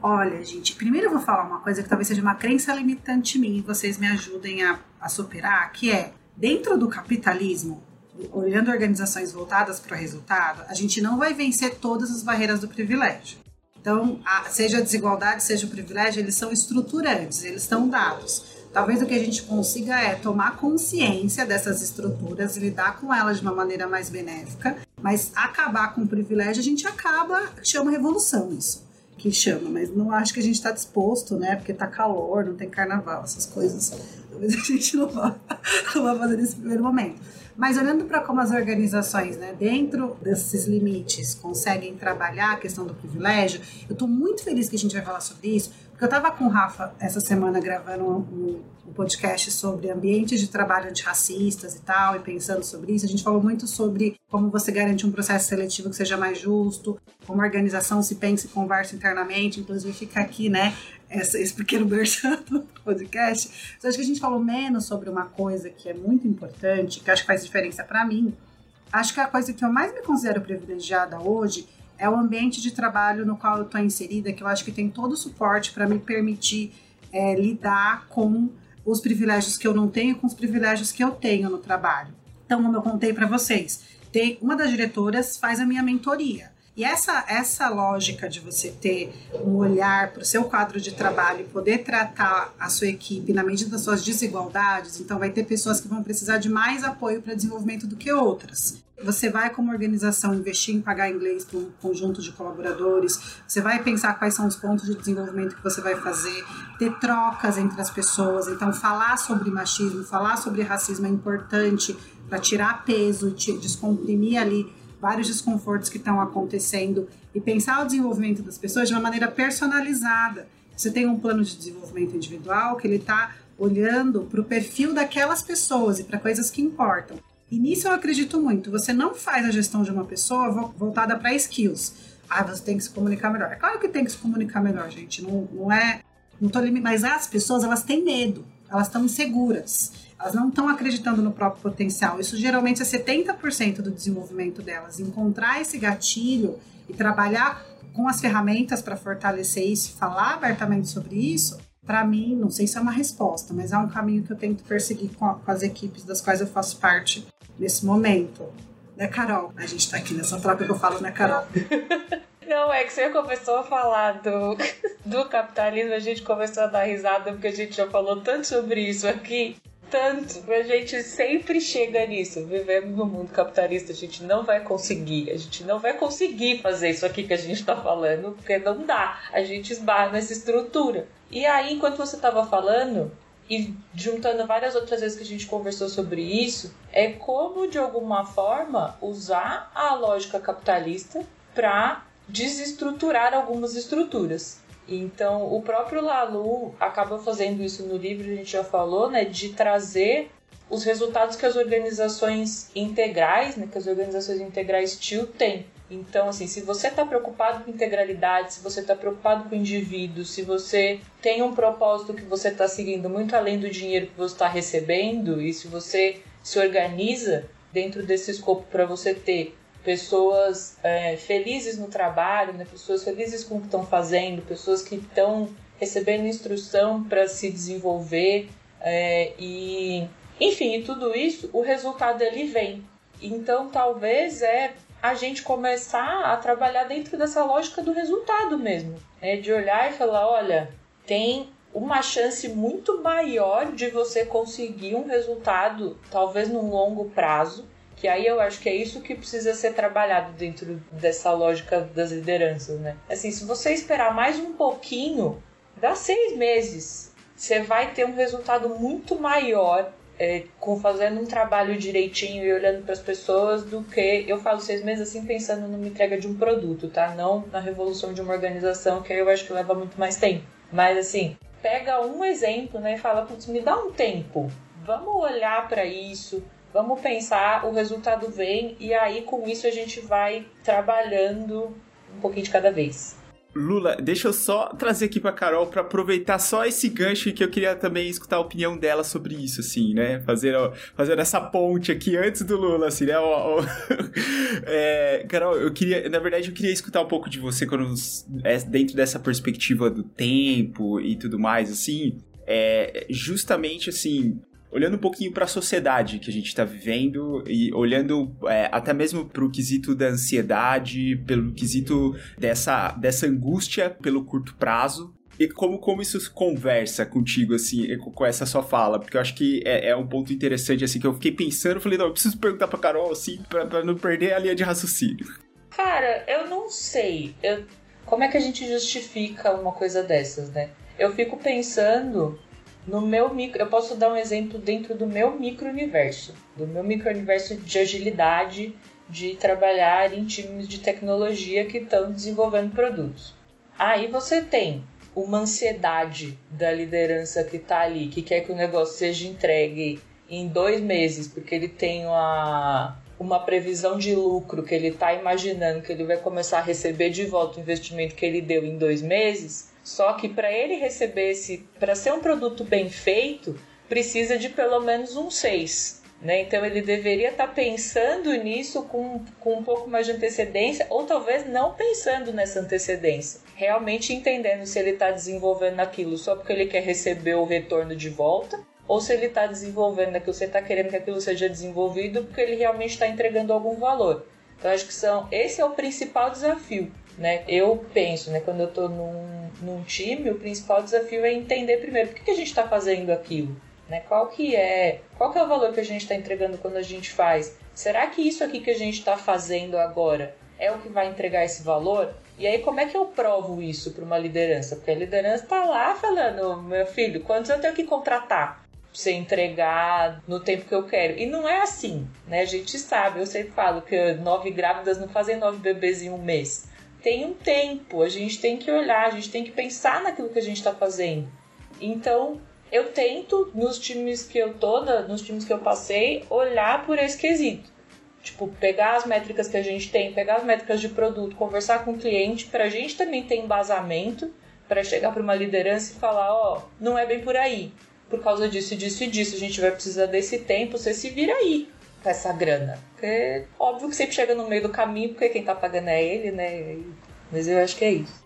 Olha, gente, primeiro eu vou falar uma coisa que talvez seja uma crença limitante minha e vocês me ajudem a, a superar, que é, dentro do capitalismo, olhando organizações voltadas para o resultado, a gente não vai vencer todas as barreiras do privilégio. Então, a, seja a desigualdade, seja o privilégio, eles são estruturantes, eles estão dados. Talvez o que a gente consiga é tomar consciência dessas estruturas, lidar com elas de uma maneira mais benéfica, mas acabar com o privilégio, a gente acaba, chama revolução isso que chama, mas não acho que a gente está disposto, né? Porque tá calor, não tem carnaval, essas coisas. Talvez [laughs] a gente não vá, não vá fazer nesse primeiro momento. Mas olhando para como as organizações, né, dentro desses limites, conseguem trabalhar a questão do privilégio, eu estou muito feliz que a gente vai falar sobre isso, porque eu estava com o Rafa essa semana gravando um, um, podcast sobre ambientes de trabalho antirracistas e tal, e pensando sobre isso. A gente falou muito sobre como você garante um processo seletivo que seja mais justo, como a organização se pensa e conversa internamente, inclusive fica aqui, né, esse pequeno merchan [laughs] do podcast. Mas acho que a gente falou menos sobre uma coisa que é muito importante, que acho que faz diferença para mim. Acho que a coisa que eu mais me considero privilegiada hoje é o ambiente de trabalho no qual eu estou inserida, que eu acho que tem todo o suporte para me permitir é, lidar com os privilégios que eu não tenho com os privilégios que eu tenho no trabalho. Então, como eu contei para vocês, tem uma das diretoras faz a minha mentoria. E essa, essa lógica de você ter um olhar para o seu quadro de trabalho e poder tratar a sua equipe na medida das suas desigualdades, então vai ter pessoas que vão precisar de mais apoio para desenvolvimento do que outras. Você vai, como organização, investir em pagar inglês para um conjunto de colaboradores, você vai pensar quais são os pontos de desenvolvimento que você vai fazer, ter trocas entre as pessoas. Então, falar sobre machismo, falar sobre racismo é importante para tirar peso descomprimir ali vários desconfortos que estão acontecendo e pensar o desenvolvimento das pessoas de uma maneira personalizada. Você tem um plano de desenvolvimento individual que ele está olhando para o perfil daquelas pessoas e para coisas que importam. E nisso eu acredito muito. Você não faz a gestão de uma pessoa voltada para skills. Ah, você tem que se comunicar melhor. É claro que tem que se comunicar melhor, gente. Não, não é. Não tô lim... Mas as pessoas, elas têm medo. Elas estão inseguras elas não estão acreditando no próprio potencial. Isso geralmente é 70% do desenvolvimento delas. Encontrar esse gatilho e trabalhar com as ferramentas para fortalecer isso, falar abertamente sobre isso, para mim, não sei se é uma resposta, mas é um caminho que eu tento perseguir com, a, com as equipes das quais eu faço parte nesse momento. Né, Carol? A gente está aqui nessa troca que eu falo, né, Carol? [laughs] Não, é que você começou a falar do, do capitalismo, a gente começou a dar risada porque a gente já falou tanto sobre isso aqui. Tanto, a gente sempre chega nisso. Vivemos no mundo capitalista, a gente não vai conseguir, a gente não vai conseguir fazer isso aqui que a gente tá falando, porque não dá. A gente esbarra nessa estrutura. E aí, enquanto você tava falando, e juntando várias outras vezes que a gente conversou sobre isso, é como de alguma forma usar a lógica capitalista para desestruturar algumas estruturas. Então, o próprio Lalu acaba fazendo isso no livro, a gente já falou, né, de trazer os resultados que as organizações integrais, né, que as organizações integrais TIL têm. Então, assim, se você está preocupado com integralidade, se você está preocupado com indivíduo, se você tem um propósito que você está seguindo muito além do dinheiro que você está recebendo, e se você se organiza dentro desse escopo para você ter pessoas é, felizes no trabalho, né? pessoas felizes com o que estão fazendo, pessoas que estão recebendo instrução para se desenvolver é, e enfim, e tudo isso, o resultado ele vem. Então, talvez é a gente começar a trabalhar dentro dessa lógica do resultado mesmo, né? de olhar e falar, olha, tem uma chance muito maior de você conseguir um resultado, talvez num longo prazo, que aí eu acho que é isso que precisa ser trabalhado dentro dessa lógica das lideranças, né? Assim, se você esperar mais um pouquinho, dá seis meses, você vai ter um resultado muito maior é, com fazendo um trabalho direitinho e olhando para as pessoas do que eu falo seis meses assim pensando numa entrega de um produto, tá? Não na revolução de uma organização que aí eu acho que leva muito mais tempo. Mas assim, pega um exemplo, né, e fala, putz, me dá um tempo. Vamos olhar para isso, Vamos pensar, o resultado vem e aí com isso a gente vai trabalhando um pouquinho de cada vez. Lula, deixa eu só trazer aqui pra Carol para aproveitar só esse gancho que eu queria também escutar a opinião dela sobre isso, assim, né? Fazer, ó, fazer essa ponte aqui antes do Lula, assim, né? Ó, ó. [laughs] É, Carol, eu queria, na verdade, eu queria escutar um pouco de você quando, é, dentro dessa perspectiva do tempo e tudo mais, assim. É, justamente assim, olhando um pouquinho para a sociedade que a gente está vivendo e olhando é, até mesmo para o quesito da ansiedade, pelo quesito dessa, dessa angústia pelo curto prazo. E como, como isso conversa contigo, assim, com essa sua fala? Porque eu acho que é, é um ponto interessante, assim, que eu fiquei pensando, falei, não, eu preciso perguntar pra Carol, assim, pra, pra não perder a linha de raciocínio. Cara, eu não sei. Eu, como é que a gente justifica uma coisa dessas, né? Eu fico pensando no meu micro, eu posso dar um exemplo dentro do meu micro-universo, do meu micro-universo de agilidade, de trabalhar em times de tecnologia que estão desenvolvendo produtos. Aí você tem uma ansiedade da liderança que está ali, que quer que o negócio seja entregue em dois meses, porque ele tem uma, uma previsão de lucro que ele está imaginando que ele vai começar a receber de volta o investimento que ele deu em dois meses só que para ele receber esse, para ser um produto bem feito, precisa de pelo menos um 6. Né? Então ele deveria estar tá pensando nisso com, com um pouco mais de antecedência, ou talvez não pensando nessa antecedência, realmente entendendo se ele está desenvolvendo aquilo só porque ele quer receber o retorno de volta, ou se ele está desenvolvendo aquilo, você está querendo que aquilo seja desenvolvido porque ele realmente está entregando algum valor. Então acho que são, esse é o principal desafio né? Eu penso, né, quando eu estou num, num time, o principal desafio é entender primeiro por que, que a gente está fazendo aquilo. Né? Qual que é, qual que é o valor que a gente está entregando quando a gente faz? Será que isso aqui que a gente está fazendo agora é o que vai entregar esse valor? E aí como é que eu provo isso para uma liderança? Porque a liderança está lá falando, meu filho, quantos eu tenho que contratar? para você entregar no tempo que eu quero. E não é assim, né? A gente sabe, eu sempre falo que nove grávidas não fazem nove bebês em um mês tem um tempo, a gente tem que olhar, a gente tem que pensar naquilo que a gente está fazendo. Então, eu tento, nos times que eu tô, nos times que eu passei, olhar por esse quesito. Tipo, pegar as métricas que a gente tem, pegar as métricas de produto, conversar com o cliente, para a gente também ter embasamento, para chegar para uma liderança e falar: ó, oh, não é bem por aí. Por causa disso, disso e disso, a gente vai precisar desse tempo, você se vira aí com essa grana. Porque óbvio que sempre chega no meio do caminho, porque quem tá pagando é ele, né? Mas eu acho que é isso.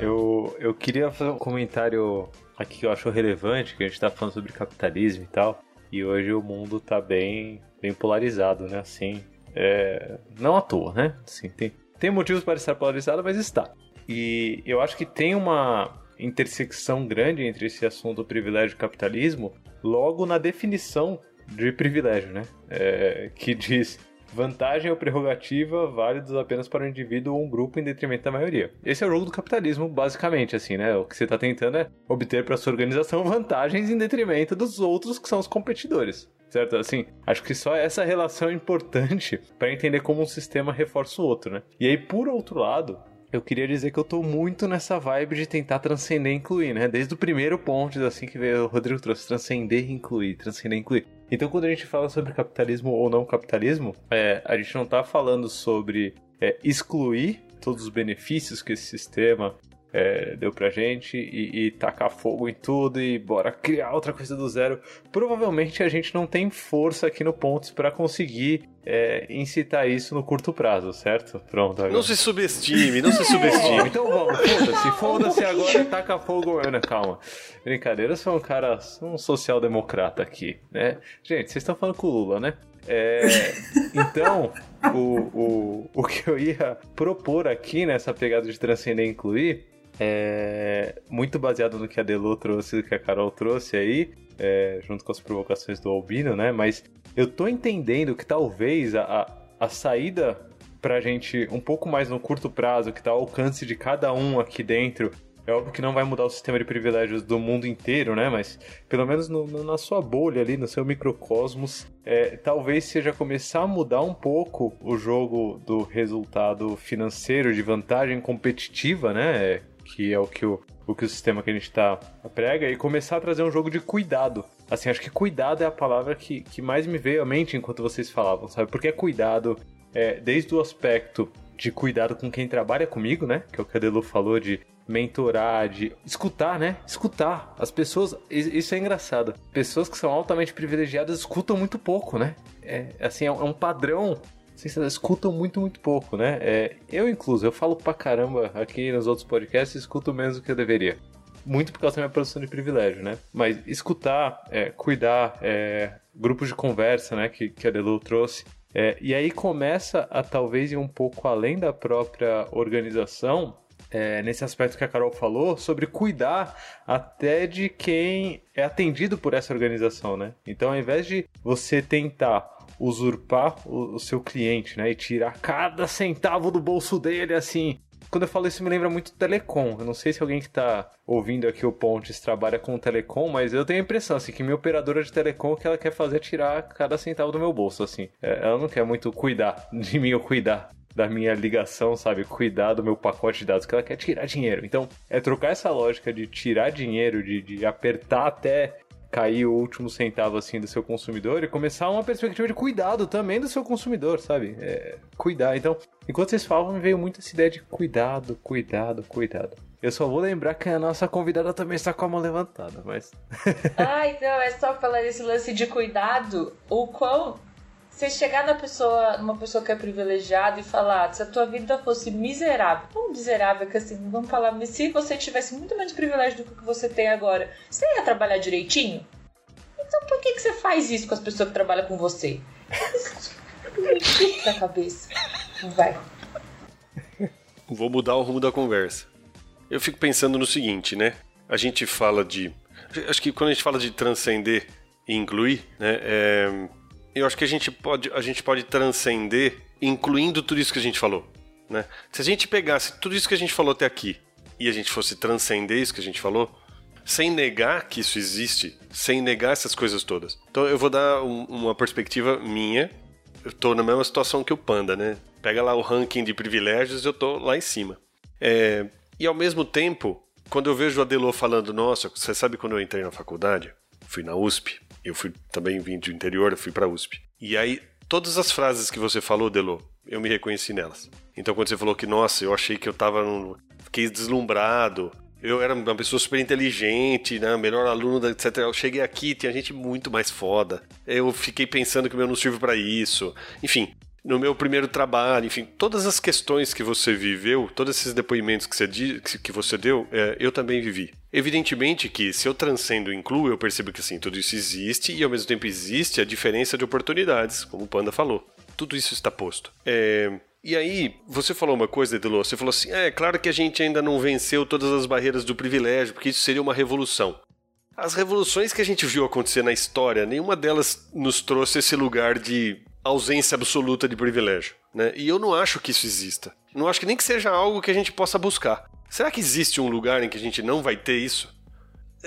Eu, eu queria fazer um comentário aqui que eu acho relevante, que a gente tá falando sobre capitalismo e tal, e hoje o mundo tá bem, bem polarizado, né? Assim, é, não à toa, né? Assim, tem, tem motivos para estar polarizado, mas está. E eu acho que tem uma intersecção grande entre esse assunto privilégio e capitalismo, logo na definição de privilégio, né? É, que diz vantagem ou prerrogativa válidos apenas para um indivíduo ou um grupo em detrimento da maioria. Esse é o jogo do capitalismo, basicamente, assim, né? O que você está tentando é obter para sua organização [laughs] vantagens em detrimento dos outros que são os competidores. Certo? Assim, acho que só essa relação é importante para entender como um sistema reforça o outro, né? E aí, por outro lado, eu queria dizer que eu tô muito nessa vibe de tentar transcender e incluir, né? Desde o primeiro ponto, assim que veio, o Rodrigo trouxe, transcender e incluir, transcender e incluir. Então, quando a gente fala sobre capitalismo ou não capitalismo, é, a gente não tá falando sobre é, excluir todos os benefícios que esse sistema é, deu pra gente e, e, tacar fogo em tudo e bora criar outra coisa do zero. Provavelmente a gente não tem força aqui no Pontos para conseguir é, incitar isso no curto prazo, certo? Pronto. Agora. Não se subestime, não se subestime. [laughs] então vamos, foda-se, foda-se agora, taca fogo. Ana, calma. Brincadeira, eu sou um cara, um social-democrata aqui, né? Gente, vocês estão falando com o Lula, né? É, então, o, o, o que eu ia propor aqui nessa pegada de transcender e incluir é muito baseado no que a Delu trouxe, no que a Carol trouxe aí, é, junto com as provocações do Albino, né? Mas eu tô entendendo que talvez a, a, a saída pra gente um pouco mais no curto prazo, que tá ao alcance de cada um aqui dentro, é óbvio que não vai mudar o sistema de privilégios do mundo inteiro, né? Mas pelo menos no, no, na sua bolha ali, no seu microcosmos, é, talvez seja começar a mudar um pouco o jogo do resultado financeiro de vantagem competitiva, né? Que é o que o, o que o sistema que a gente está prega, e começar a trazer um jogo de cuidado. Assim, acho que cuidado é a palavra que, que mais me veio à mente enquanto vocês falavam, sabe? Porque é cuidado é, desde o aspecto de cuidado com quem trabalha comigo, né? Que é o que a Delu falou de mentorar, de escutar, né? Escutar. As pessoas, isso é engraçado. Pessoas que são altamente privilegiadas escutam muito pouco, né? É, assim, é um padrão vocês escutam muito, muito pouco, né? É, eu, incluso, eu falo pra caramba aqui nos outros podcasts e escuto menos do que eu deveria. Muito por causa da minha produção de privilégio, né? Mas escutar, é, cuidar, é, grupos de conversa, né, que, que a Delu trouxe. É, e aí começa a talvez ir um pouco além da própria organização, é, nesse aspecto que a Carol falou, sobre cuidar até de quem é atendido por essa organização, né? Então, ao invés de você tentar usurpar o, o seu cliente, né? E tirar cada centavo do bolso dele, assim. Quando eu falo isso, me lembra muito telecom. Eu não sei se alguém que está ouvindo aqui o Pontes trabalha com telecom, mas eu tenho a impressão, assim, que minha operadora de telecom, o que ela quer fazer é tirar cada centavo do meu bolso, assim. É, ela não quer muito cuidar de mim ou cuidar da minha ligação, sabe? Cuidar do meu pacote de dados, que ela quer tirar dinheiro. Então, é trocar essa lógica de tirar dinheiro, de, de apertar até cair o último centavo assim do seu consumidor e começar uma perspectiva de cuidado também do seu consumidor, sabe? É, cuidar. Então, enquanto vocês falam, me veio muito essa ideia de cuidado, cuidado, cuidado. Eu só vou lembrar que a nossa convidada também está com a mão levantada, mas. [laughs] ah, então é só falar esse lance de cuidado. O quão você chegar na pessoa, numa pessoa que é privilegiada e falar, se a tua vida fosse miserável, não miserável que assim, vamos falar, se você tivesse muito menos privilégio do que você tem agora, você ia trabalhar direitinho? Então por que, que você faz isso com as pessoas que trabalham com você? [laughs] na cabeça. Vai. Vou mudar o rumo da conversa. Eu fico pensando no seguinte, né? A gente fala de. Acho que quando a gente fala de transcender e incluir, né? É eu acho que a gente pode, a gente pode transcender incluindo tudo isso que a gente falou. Né? Se a gente pegasse tudo isso que a gente falou até aqui e a gente fosse transcender isso que a gente falou, sem negar que isso existe, sem negar essas coisas todas. Então eu vou dar um, uma perspectiva minha. Eu tô na mesma situação que o Panda, né? Pega lá o ranking de privilégios, eu tô lá em cima. É, e ao mesmo tempo, quando eu vejo o Adelô falando, nossa, você sabe quando eu entrei na faculdade? Fui na USP, eu fui também vim do interior, eu fui para USP. E aí todas as frases que você falou, Delo, eu me reconheci nelas. Então quando você falou que nossa, eu achei que eu tava num... fiquei deslumbrado, eu era uma pessoa super inteligente, né? Melhor aluno, etc. Eu cheguei aqui, tinha gente muito mais foda. Eu fiquei pensando que o meu não serve para isso. Enfim, no meu primeiro trabalho, enfim, todas as questões que você viveu, todos esses depoimentos que você, que você deu, é, eu também vivi. Evidentemente que se eu transcendo e incluo, eu percebo que assim, tudo isso existe e ao mesmo tempo existe a diferença de oportunidades, como o Panda falou. Tudo isso está posto. É, e aí, você falou uma coisa, Edelô, você falou assim: é claro que a gente ainda não venceu todas as barreiras do privilégio, porque isso seria uma revolução. As revoluções que a gente viu acontecer na história, nenhuma delas nos trouxe esse lugar de ausência absoluta de privilégio. Né? E eu não acho que isso exista. Não acho que nem que seja algo que a gente possa buscar. Será que existe um lugar em que a gente não vai ter isso?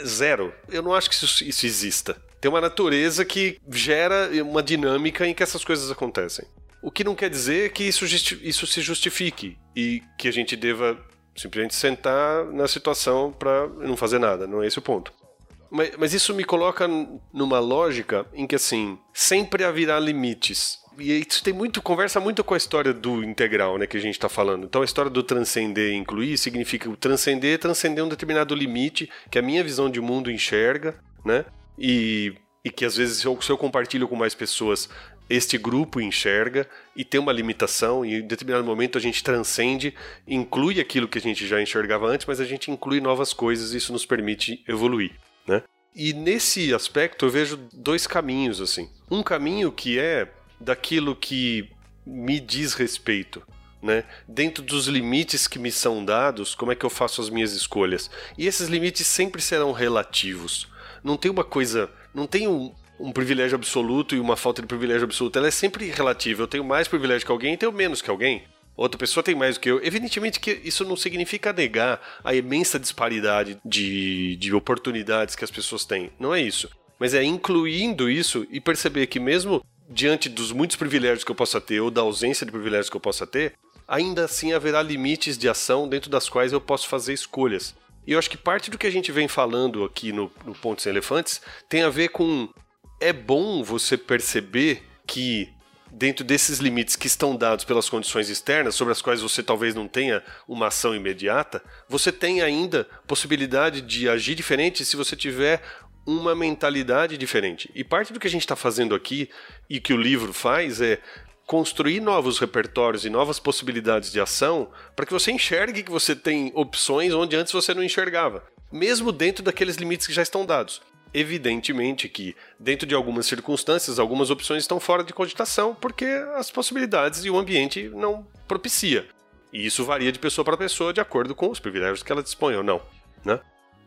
Zero. Eu não acho que isso, isso exista. Tem uma natureza que gera uma dinâmica em que essas coisas acontecem. O que não quer dizer que isso, isso se justifique e que a gente deva simplesmente sentar na situação para não fazer nada. Não é esse o ponto. Mas, mas isso me coloca numa lógica em que, assim, sempre haverá limites. E isso tem muito, conversa muito com a história do integral, né, que a gente está falando. Então a história do transcender e incluir significa o transcender, transcender um determinado limite que a minha visão de mundo enxerga, né? E, e que às vezes se eu, se eu compartilho com mais pessoas, este grupo enxerga e tem uma limitação, e em determinado momento a gente transcende, inclui aquilo que a gente já enxergava antes, mas a gente inclui novas coisas e isso nos permite evoluir né? E nesse aspecto eu vejo dois caminhos assim. Um caminho que é daquilo que me diz respeito, né? Dentro dos limites que me são dados, como é que eu faço as minhas escolhas? E esses limites sempre serão relativos. Não tem uma coisa, não tem um, um privilégio absoluto e uma falta de privilégio absoluto. Ela é sempre relativa. Eu tenho mais privilégio que alguém e tenho menos que alguém outra pessoa tem mais do que eu. Evidentemente que isso não significa negar a imensa disparidade de, de oportunidades que as pessoas têm. Não é isso. Mas é incluindo isso e perceber que mesmo diante dos muitos privilégios que eu possa ter ou da ausência de privilégios que eu possa ter, ainda assim haverá limites de ação dentro das quais eu posso fazer escolhas. E eu acho que parte do que a gente vem falando aqui no, no Pontos Elefantes tem a ver com é bom você perceber que dentro desses limites que estão dados pelas condições externas, sobre as quais você talvez não tenha uma ação imediata, você tem ainda possibilidade de agir diferente se você tiver uma mentalidade diferente. E parte do que a gente está fazendo aqui e que o livro faz é construir novos repertórios e novas possibilidades de ação para que você enxergue que você tem opções onde antes você não enxergava, mesmo dentro daqueles limites que já estão dados. Evidentemente que, dentro de algumas circunstâncias, algumas opções estão fora de cogitação porque as possibilidades e o ambiente não propicia. E isso varia de pessoa para pessoa de acordo com os privilégios que ela dispõe ou não, né?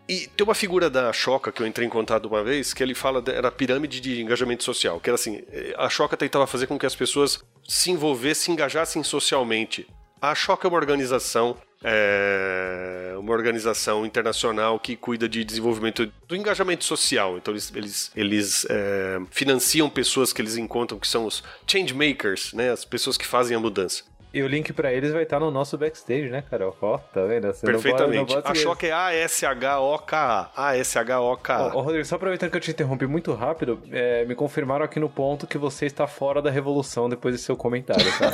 E tem uma figura da Choca que eu entrei em contato uma vez, que ele fala era a pirâmide de engajamento social, que era assim, a Choca tentava fazer com que as pessoas se envolvessem, se engajassem socialmente. A Choca é uma organização é uma organização internacional que cuida de desenvolvimento do engajamento social. Então eles, eles, eles é, financiam pessoas que eles encontram que são os change makers, né? As pessoas que fazem a mudança. E o link para eles vai estar no nosso backstage, né, Carol? Ó, tá vendo? Você Perfeitamente. Não pode, não pode a que é A-S-H-O-K-A. A-S-H-O-K-A. Ô, Rodrigo, só aproveitando que eu te interrompi muito rápido, é, me confirmaram aqui no ponto que você está fora da revolução depois do seu comentário, tá?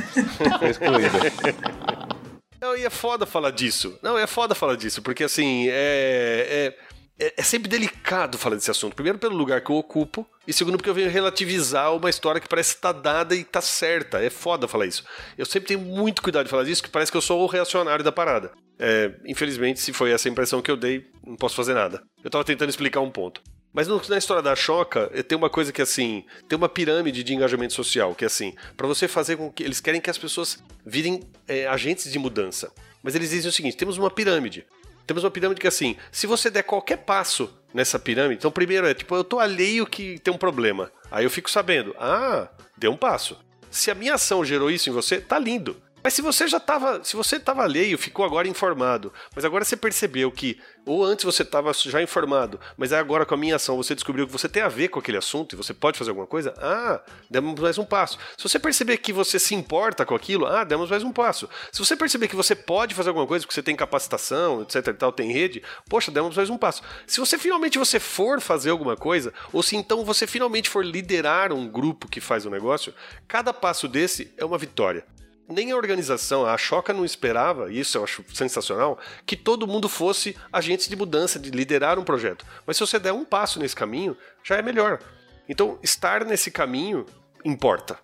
[laughs] Foi excluído. Não, e é foda falar disso. Não, é foda falar disso, porque assim, é, é, é, é sempre delicado falar desse assunto. Primeiro, pelo lugar que eu ocupo, e segundo, porque eu venho relativizar uma história que parece estar tá dada e tá certa. É foda falar isso. Eu sempre tenho muito cuidado de falar disso, que parece que eu sou o reacionário da parada. É, infelizmente, se foi essa impressão que eu dei, não posso fazer nada. Eu tava tentando explicar um ponto. Mas no, na história da Choca, eh, tem uma coisa que assim, tem uma pirâmide de engajamento social, que é assim, para você fazer com que eles querem que as pessoas virem é, agentes de mudança. Mas eles dizem o seguinte: temos uma pirâmide. Temos uma pirâmide que assim, se você der qualquer passo nessa pirâmide, então primeiro é tipo, eu tô alheio que tem um problema. Aí eu fico sabendo, ah, deu um passo. Se a minha ação gerou isso em você, tá lindo. Mas se você já estava, se você estava alheio, ficou agora informado, mas agora você percebeu que ou antes você estava já informado, mas agora com a minha ação você descobriu que você tem a ver com aquele assunto e você pode fazer alguma coisa, ah, demos mais um passo. Se você perceber que você se importa com aquilo, ah, demos mais um passo. Se você perceber que você pode fazer alguma coisa, porque você tem capacitação, etc e tal, tem rede, poxa, demos mais um passo. Se você finalmente você for fazer alguma coisa, ou se então você finalmente for liderar um grupo que faz um negócio, cada passo desse é uma vitória nem a organização, a Choca não esperava, isso eu acho sensacional, que todo mundo fosse agentes de mudança, de liderar um projeto. Mas se você der um passo nesse caminho, já é melhor. Então, estar nesse caminho importa.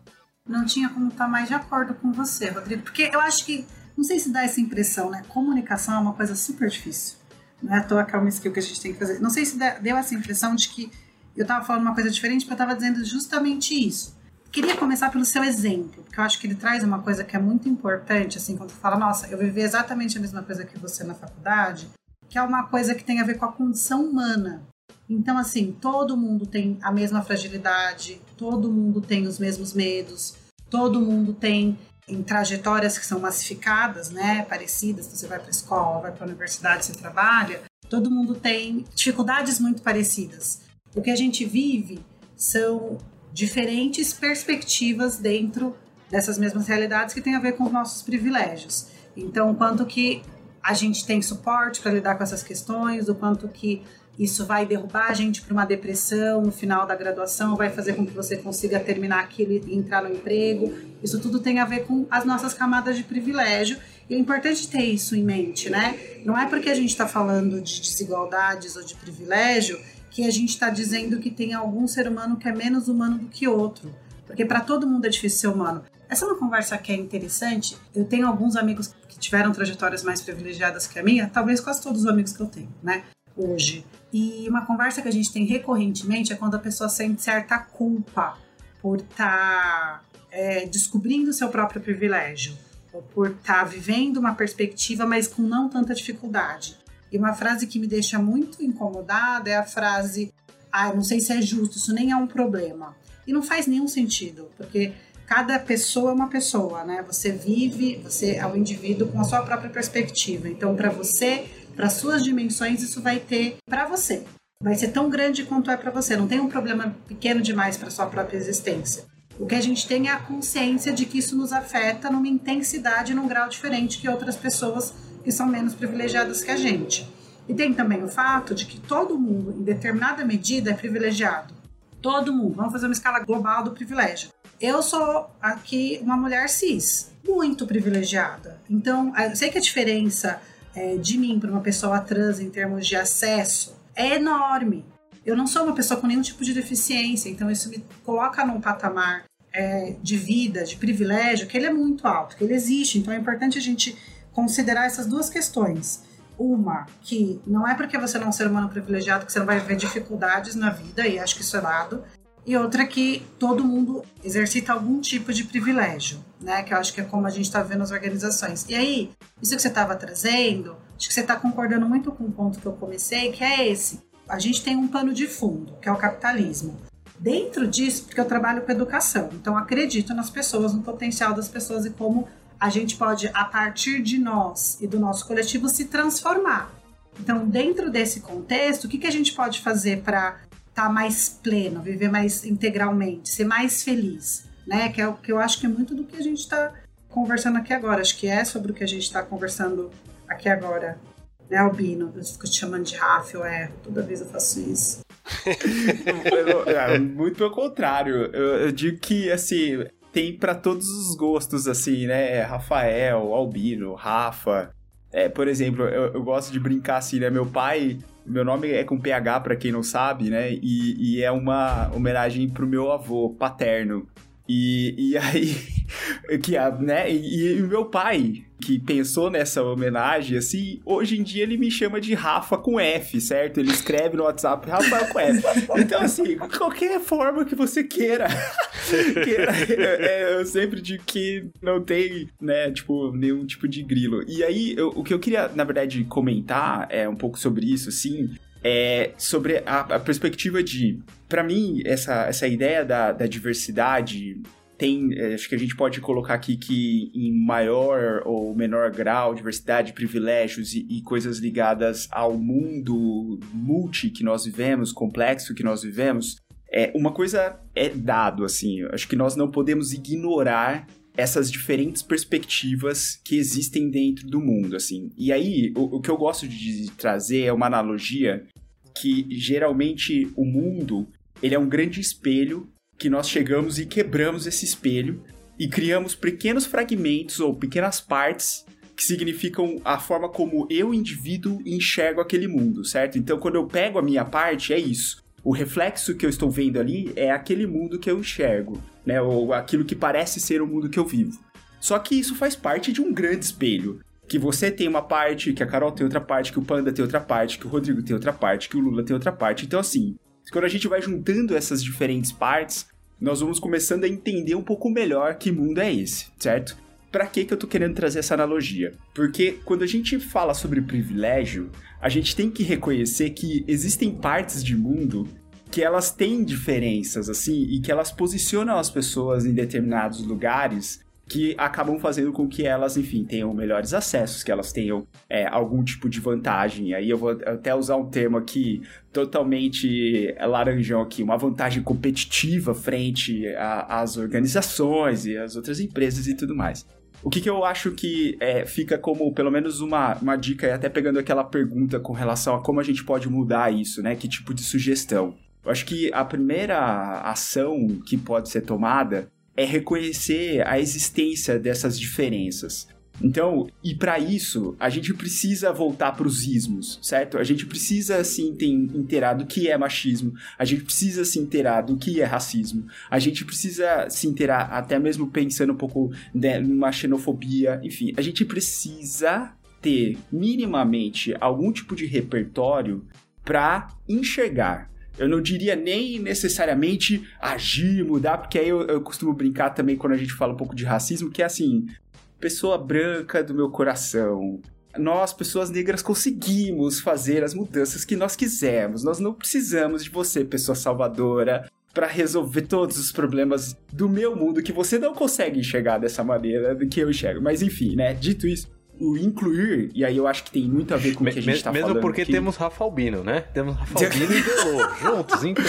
não tinha como estar mais de acordo com você, Rodrigo, porque eu acho que, não sei se dá essa impressão, né? Comunicação é uma coisa super difícil. Não é à toa que é uma skill que a gente tem que fazer. Não sei se deu essa impressão de que eu estava falando uma coisa diferente, porque eu estava dizendo justamente isso. Queria começar pelo seu exemplo, porque eu acho que ele traz uma coisa que é muito importante, assim, quando você fala, nossa, eu vivi exatamente a mesma coisa que você na faculdade, que é uma coisa que tem a ver com a condição humana. Então, assim, todo mundo tem a mesma fragilidade, todo mundo tem os mesmos medos, todo mundo tem em trajetórias que são massificadas, né, parecidas, você vai para a escola, vai para a universidade, você trabalha, todo mundo tem dificuldades muito parecidas. O que a gente vive são diferentes perspectivas dentro dessas mesmas realidades que tem a ver com os nossos privilégios. Então, quanto que a gente tem suporte para lidar com essas questões, o quanto que isso vai derrubar a gente para uma depressão no final da graduação, vai fazer com que você consiga terminar aquilo e entrar no emprego. Isso tudo tem a ver com as nossas camadas de privilégio e é importante ter isso em mente, né? Não é porque a gente está falando de desigualdades ou de privilégio que a gente está dizendo que tem algum ser humano que é menos humano do que outro. Porque para todo mundo é difícil ser humano. Essa é uma conversa que é interessante. Eu tenho alguns amigos que tiveram trajetórias mais privilegiadas que a minha, talvez quase todos os amigos que eu tenho, né? Hoje. E uma conversa que a gente tem recorrentemente é quando a pessoa sente certa culpa por estar tá, é, descobrindo o seu próprio privilégio, ou por estar tá vivendo uma perspectiva, mas com não tanta dificuldade. E uma frase que me deixa muito incomodada é a frase: ah, não sei se é justo, isso nem é um problema. E não faz nenhum sentido, porque cada pessoa é uma pessoa, né? Você vive, você é um indivíduo com a sua própria perspectiva. Então, para você, para suas dimensões, isso vai ter para você. Vai ser tão grande quanto é para você. Não tem um problema pequeno demais para sua própria existência. O que a gente tem é a consciência de que isso nos afeta numa intensidade, num grau diferente que outras pessoas que são menos privilegiadas que a gente. E tem também o fato de que todo mundo, em determinada medida, é privilegiado. Todo mundo. Vamos fazer uma escala global do privilégio. Eu sou aqui uma mulher cis, muito privilegiada. Então, eu sei que a diferença é, de mim para uma pessoa trans em termos de acesso é enorme. Eu não sou uma pessoa com nenhum tipo de deficiência, então isso me coloca num patamar é, de vida, de privilégio, que ele é muito alto, que ele existe. Então é importante a gente considerar essas duas questões. Uma, que não é porque você não é um ser humano privilegiado que você não vai ver dificuldades na vida, e acho que isso é dado. E outra que todo mundo exercita algum tipo de privilégio, né? Que eu acho que é como a gente está vendo as organizações. E aí, isso que você estava trazendo, acho que você está concordando muito com o ponto que eu comecei, que é esse. A gente tem um pano de fundo, que é o capitalismo. Dentro disso, porque eu trabalho com educação, então acredito nas pessoas, no potencial das pessoas e como a gente pode, a partir de nós e do nosso coletivo, se transformar. Então, dentro desse contexto, o que, que a gente pode fazer para estar tá mais pleno, viver mais integralmente, ser mais feliz? Né? Que é o que eu acho que é muito do que a gente está conversando aqui agora. Acho que é sobre o que a gente está conversando aqui agora. Né, Albino? Eu fico te chamando de Rafa, é, toda vez eu faço isso. [laughs] É, muito pelo contrário. Eu, eu digo que, assim, tem para todos os gostos, assim, né? Rafael, Albino, Rafa. É, por exemplo, eu, eu, gosto de brincar assim, né? Meu pai, meu nome é com PH, para quem não sabe, né? E, e, é uma homenagem pro meu avô paterno. E, e aí, [laughs] que, né? E, e meu pai, que pensou nessa homenagem, assim, hoje em dia ele me chama de Rafa com F, certo? Ele escreve no WhatsApp Rafa com F. Então, assim, qualquer forma que você queira. [laughs] queira é, eu sempre digo que não tem, né, tipo, nenhum tipo de grilo. E aí, eu, o que eu queria, na verdade, comentar é um pouco sobre isso, assim, é sobre a, a perspectiva de para mim, essa, essa ideia da, da diversidade tem, é, acho que a gente pode colocar aqui que em maior ou menor grau, diversidade, privilégios e, e, coisas ligadas ao mundo multi que nós vivemos, complexo que nós vivemos, é uma coisa é dado assim. Acho que nós não podemos ignorar essas diferentes perspectivas que existem dentro do mundo, assim. E aí, o, o que eu gosto de trazer é uma analogia que geralmente o mundo ele é um grande espelho que nós chegamos e quebramos esse espelho e criamos pequenos fragmentos ou pequenas partes que significam a forma como eu, indivíduo, enxergo aquele mundo, certo? Então, quando eu pego a minha parte, é isso. O reflexo que eu estou vendo ali é aquele mundo que eu enxergo, né? Ou aquilo que parece ser o mundo que eu vivo. Só que isso faz parte de um grande espelho. Que você tem uma parte, que a Carol tem outra parte, que o Panda tem outra parte, que o Rodrigo tem outra parte, que o Lula tem outra parte. Então, assim, quando a gente vai juntando essas diferentes partes, nós vamos começando a entender um pouco melhor que mundo é esse, certo? Para que que eu tô querendo trazer essa analogia? Porque quando a gente fala sobre privilégio, a gente tem que reconhecer que existem partes de mundo que elas têm diferenças assim e que elas posicionam as pessoas em determinados lugares que acabam fazendo com que elas, enfim, tenham melhores acessos, que elas tenham é, algum tipo de vantagem. Aí eu vou até usar um termo aqui totalmente laranjão aqui, uma vantagem competitiva frente às organizações e às outras empresas e tudo mais. O que, que eu acho que é, fica como, pelo menos, uma, uma dica, até pegando aquela pergunta com relação a como a gente pode mudar isso, né? Que tipo de sugestão? Eu acho que a primeira ação que pode ser tomada é reconhecer a existência dessas diferenças. Então, e para isso, a gente precisa voltar para os ismos, certo? A gente precisa se inteirar do que é machismo, a gente precisa se inteirar do que é racismo, a gente precisa se inteirar até mesmo pensando um pouco né, numa xenofobia, enfim, a gente precisa ter minimamente algum tipo de repertório para enxergar eu não diria nem necessariamente agir, mudar, porque aí eu, eu costumo brincar também quando a gente fala um pouco de racismo, que é assim, pessoa branca do meu coração. Nós, pessoas negras, conseguimos fazer as mudanças que nós quisermos. Nós não precisamos de você, pessoa salvadora, para resolver todos os problemas do meu mundo que você não consegue enxergar dessa maneira do que eu enxergo. Mas enfim, né? Dito isso, o incluir, e aí eu acho que tem muito a ver com o que a gente está falando. Mesmo porque aqui. temos Rafa Albino, né? Temos Rafa Albino e Delô [laughs] juntos, então.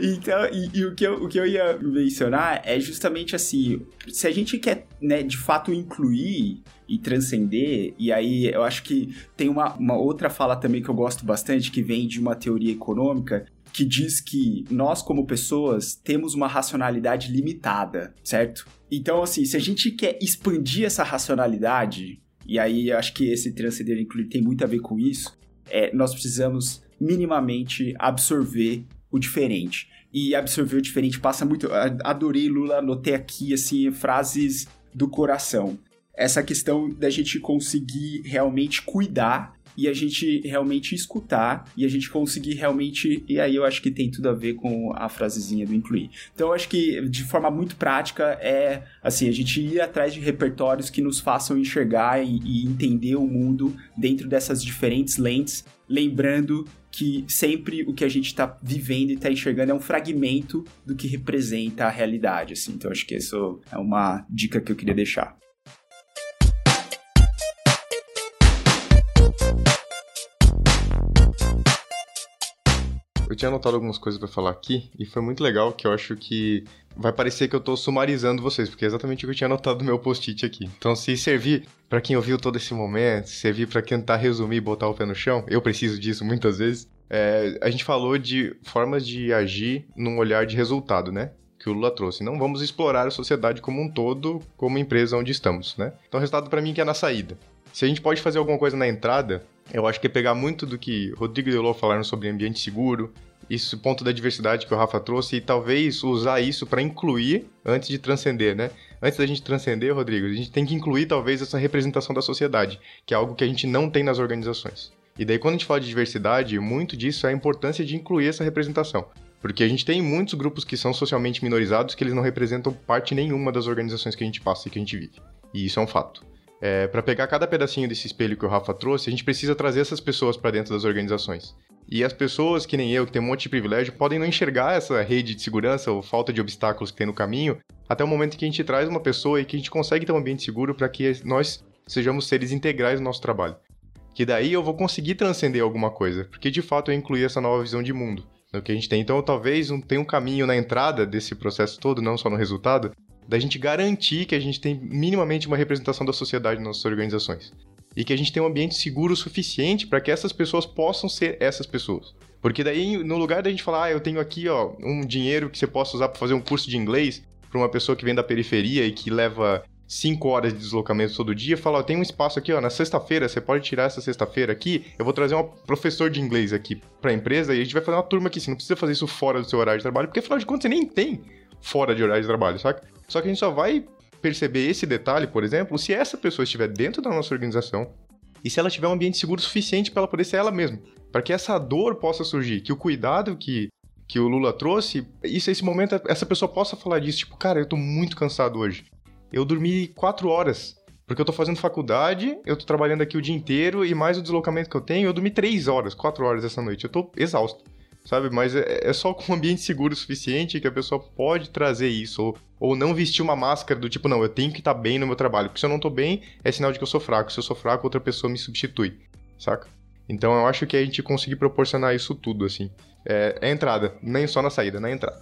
então, e, e, o, que eu, o que eu ia mencionar é justamente assim: se a gente quer, né, de fato incluir e transcender, e aí eu acho que tem uma, uma outra fala também que eu gosto bastante, que vem de uma teoria econômica, que diz que nós, como pessoas, temos uma racionalidade limitada, certo? Então, assim, se a gente quer expandir essa racionalidade, e aí acho que esse transcender incluir tem muito a ver com isso, é, nós precisamos minimamente absorver o diferente. E absorver o diferente passa muito. Adorei, Lula, anotei aqui, assim, frases do coração. Essa questão da gente conseguir realmente cuidar e a gente realmente escutar e a gente conseguir realmente. E aí eu acho que tem tudo a ver com a frasezinha do incluir. Então eu acho que de forma muito prática é assim, a gente ir atrás de repertórios que nos façam enxergar e, e entender o mundo dentro dessas diferentes lentes, lembrando que sempre o que a gente está vivendo e está enxergando é um fragmento do que representa a realidade, assim. Então acho que isso é uma dica que eu queria deixar. Tinha anotado algumas coisas para falar aqui e foi muito legal que eu acho que vai parecer que eu tô sumarizando vocês, porque é exatamente o que eu tinha anotado no meu post-it aqui. Então, se servir para quem ouviu todo esse momento, se servir para tentar resumir e botar o pé no chão, eu preciso disso muitas vezes. É, a gente falou de formas de agir num olhar de resultado, né? que o Lula trouxe. Não vamos explorar a sociedade como um todo, como empresa onde estamos, né? Então, o resultado para mim que é na saída. Se a gente pode fazer alguma coisa na entrada, eu acho que é pegar muito do que Rodrigo e Delô falaram sobre ambiente seguro, esse ponto da diversidade que o Rafa trouxe, e talvez usar isso para incluir antes de transcender, né? Antes da gente transcender, Rodrigo, a gente tem que incluir talvez essa representação da sociedade, que é algo que a gente não tem nas organizações. E daí, quando a gente fala de diversidade, muito disso é a importância de incluir essa representação. Porque a gente tem muitos grupos que são socialmente minorizados que eles não representam parte nenhuma das organizações que a gente passa e que a gente vive. E isso é um fato. É, para pegar cada pedacinho desse espelho que o Rafa trouxe, a gente precisa trazer essas pessoas para dentro das organizações. E as pessoas, que nem eu, que tem um monte de privilégio, podem não enxergar essa rede de segurança ou falta de obstáculos que tem no caminho, até o momento que a gente traz uma pessoa e que a gente consegue ter um ambiente seguro para que nós sejamos seres integrais no nosso trabalho. Que daí eu vou conseguir transcender alguma coisa, porque de fato eu incluí essa nova visão de mundo no que a gente tem. Então talvez um, tenha um caminho na entrada desse processo todo, não só no resultado, da gente garantir que a gente tem minimamente uma representação da sociedade nas nossas organizações. E que a gente tem um ambiente seguro o suficiente para que essas pessoas possam ser essas pessoas. Porque daí, no lugar da gente falar, ah, eu tenho aqui ó, um dinheiro que você possa usar para fazer um curso de inglês para uma pessoa que vem da periferia e que leva cinco horas de deslocamento todo dia, fala, ó, tem um espaço aqui, ó, na sexta-feira, você pode tirar essa sexta-feira aqui, eu vou trazer um professor de inglês aqui pra empresa e a gente vai fazer uma turma aqui, você não precisa fazer isso fora do seu horário de trabalho, porque afinal de contas você nem tem fora de horário de trabalho, saca? Só que a gente só vai perceber esse detalhe, por exemplo, se essa pessoa estiver dentro da nossa organização e se ela tiver um ambiente seguro suficiente para ela poder ser ela mesma, para que essa dor possa surgir, que o cuidado que que o Lula trouxe, isso esse momento essa pessoa possa falar disso, tipo, cara, eu tô muito cansado hoje. Eu dormi quatro horas, porque eu tô fazendo faculdade, eu tô trabalhando aqui o dia inteiro e mais o deslocamento que eu tenho, eu dormi três horas, quatro horas essa noite. Eu tô exausto sabe? Mas é, é, só com um ambiente seguro o suficiente que a pessoa pode trazer isso. Ou, ou não vestir uma máscara do tipo, não, eu tenho que estar tá bem no meu trabalho. Porque se eu não tô bem, é sinal de que eu sou fraco. Se eu sou fraco, outra pessoa me substitui, saca? Então eu acho que a gente conseguir proporcionar isso tudo, assim. É, é entrada, nem só na saída, na entrada.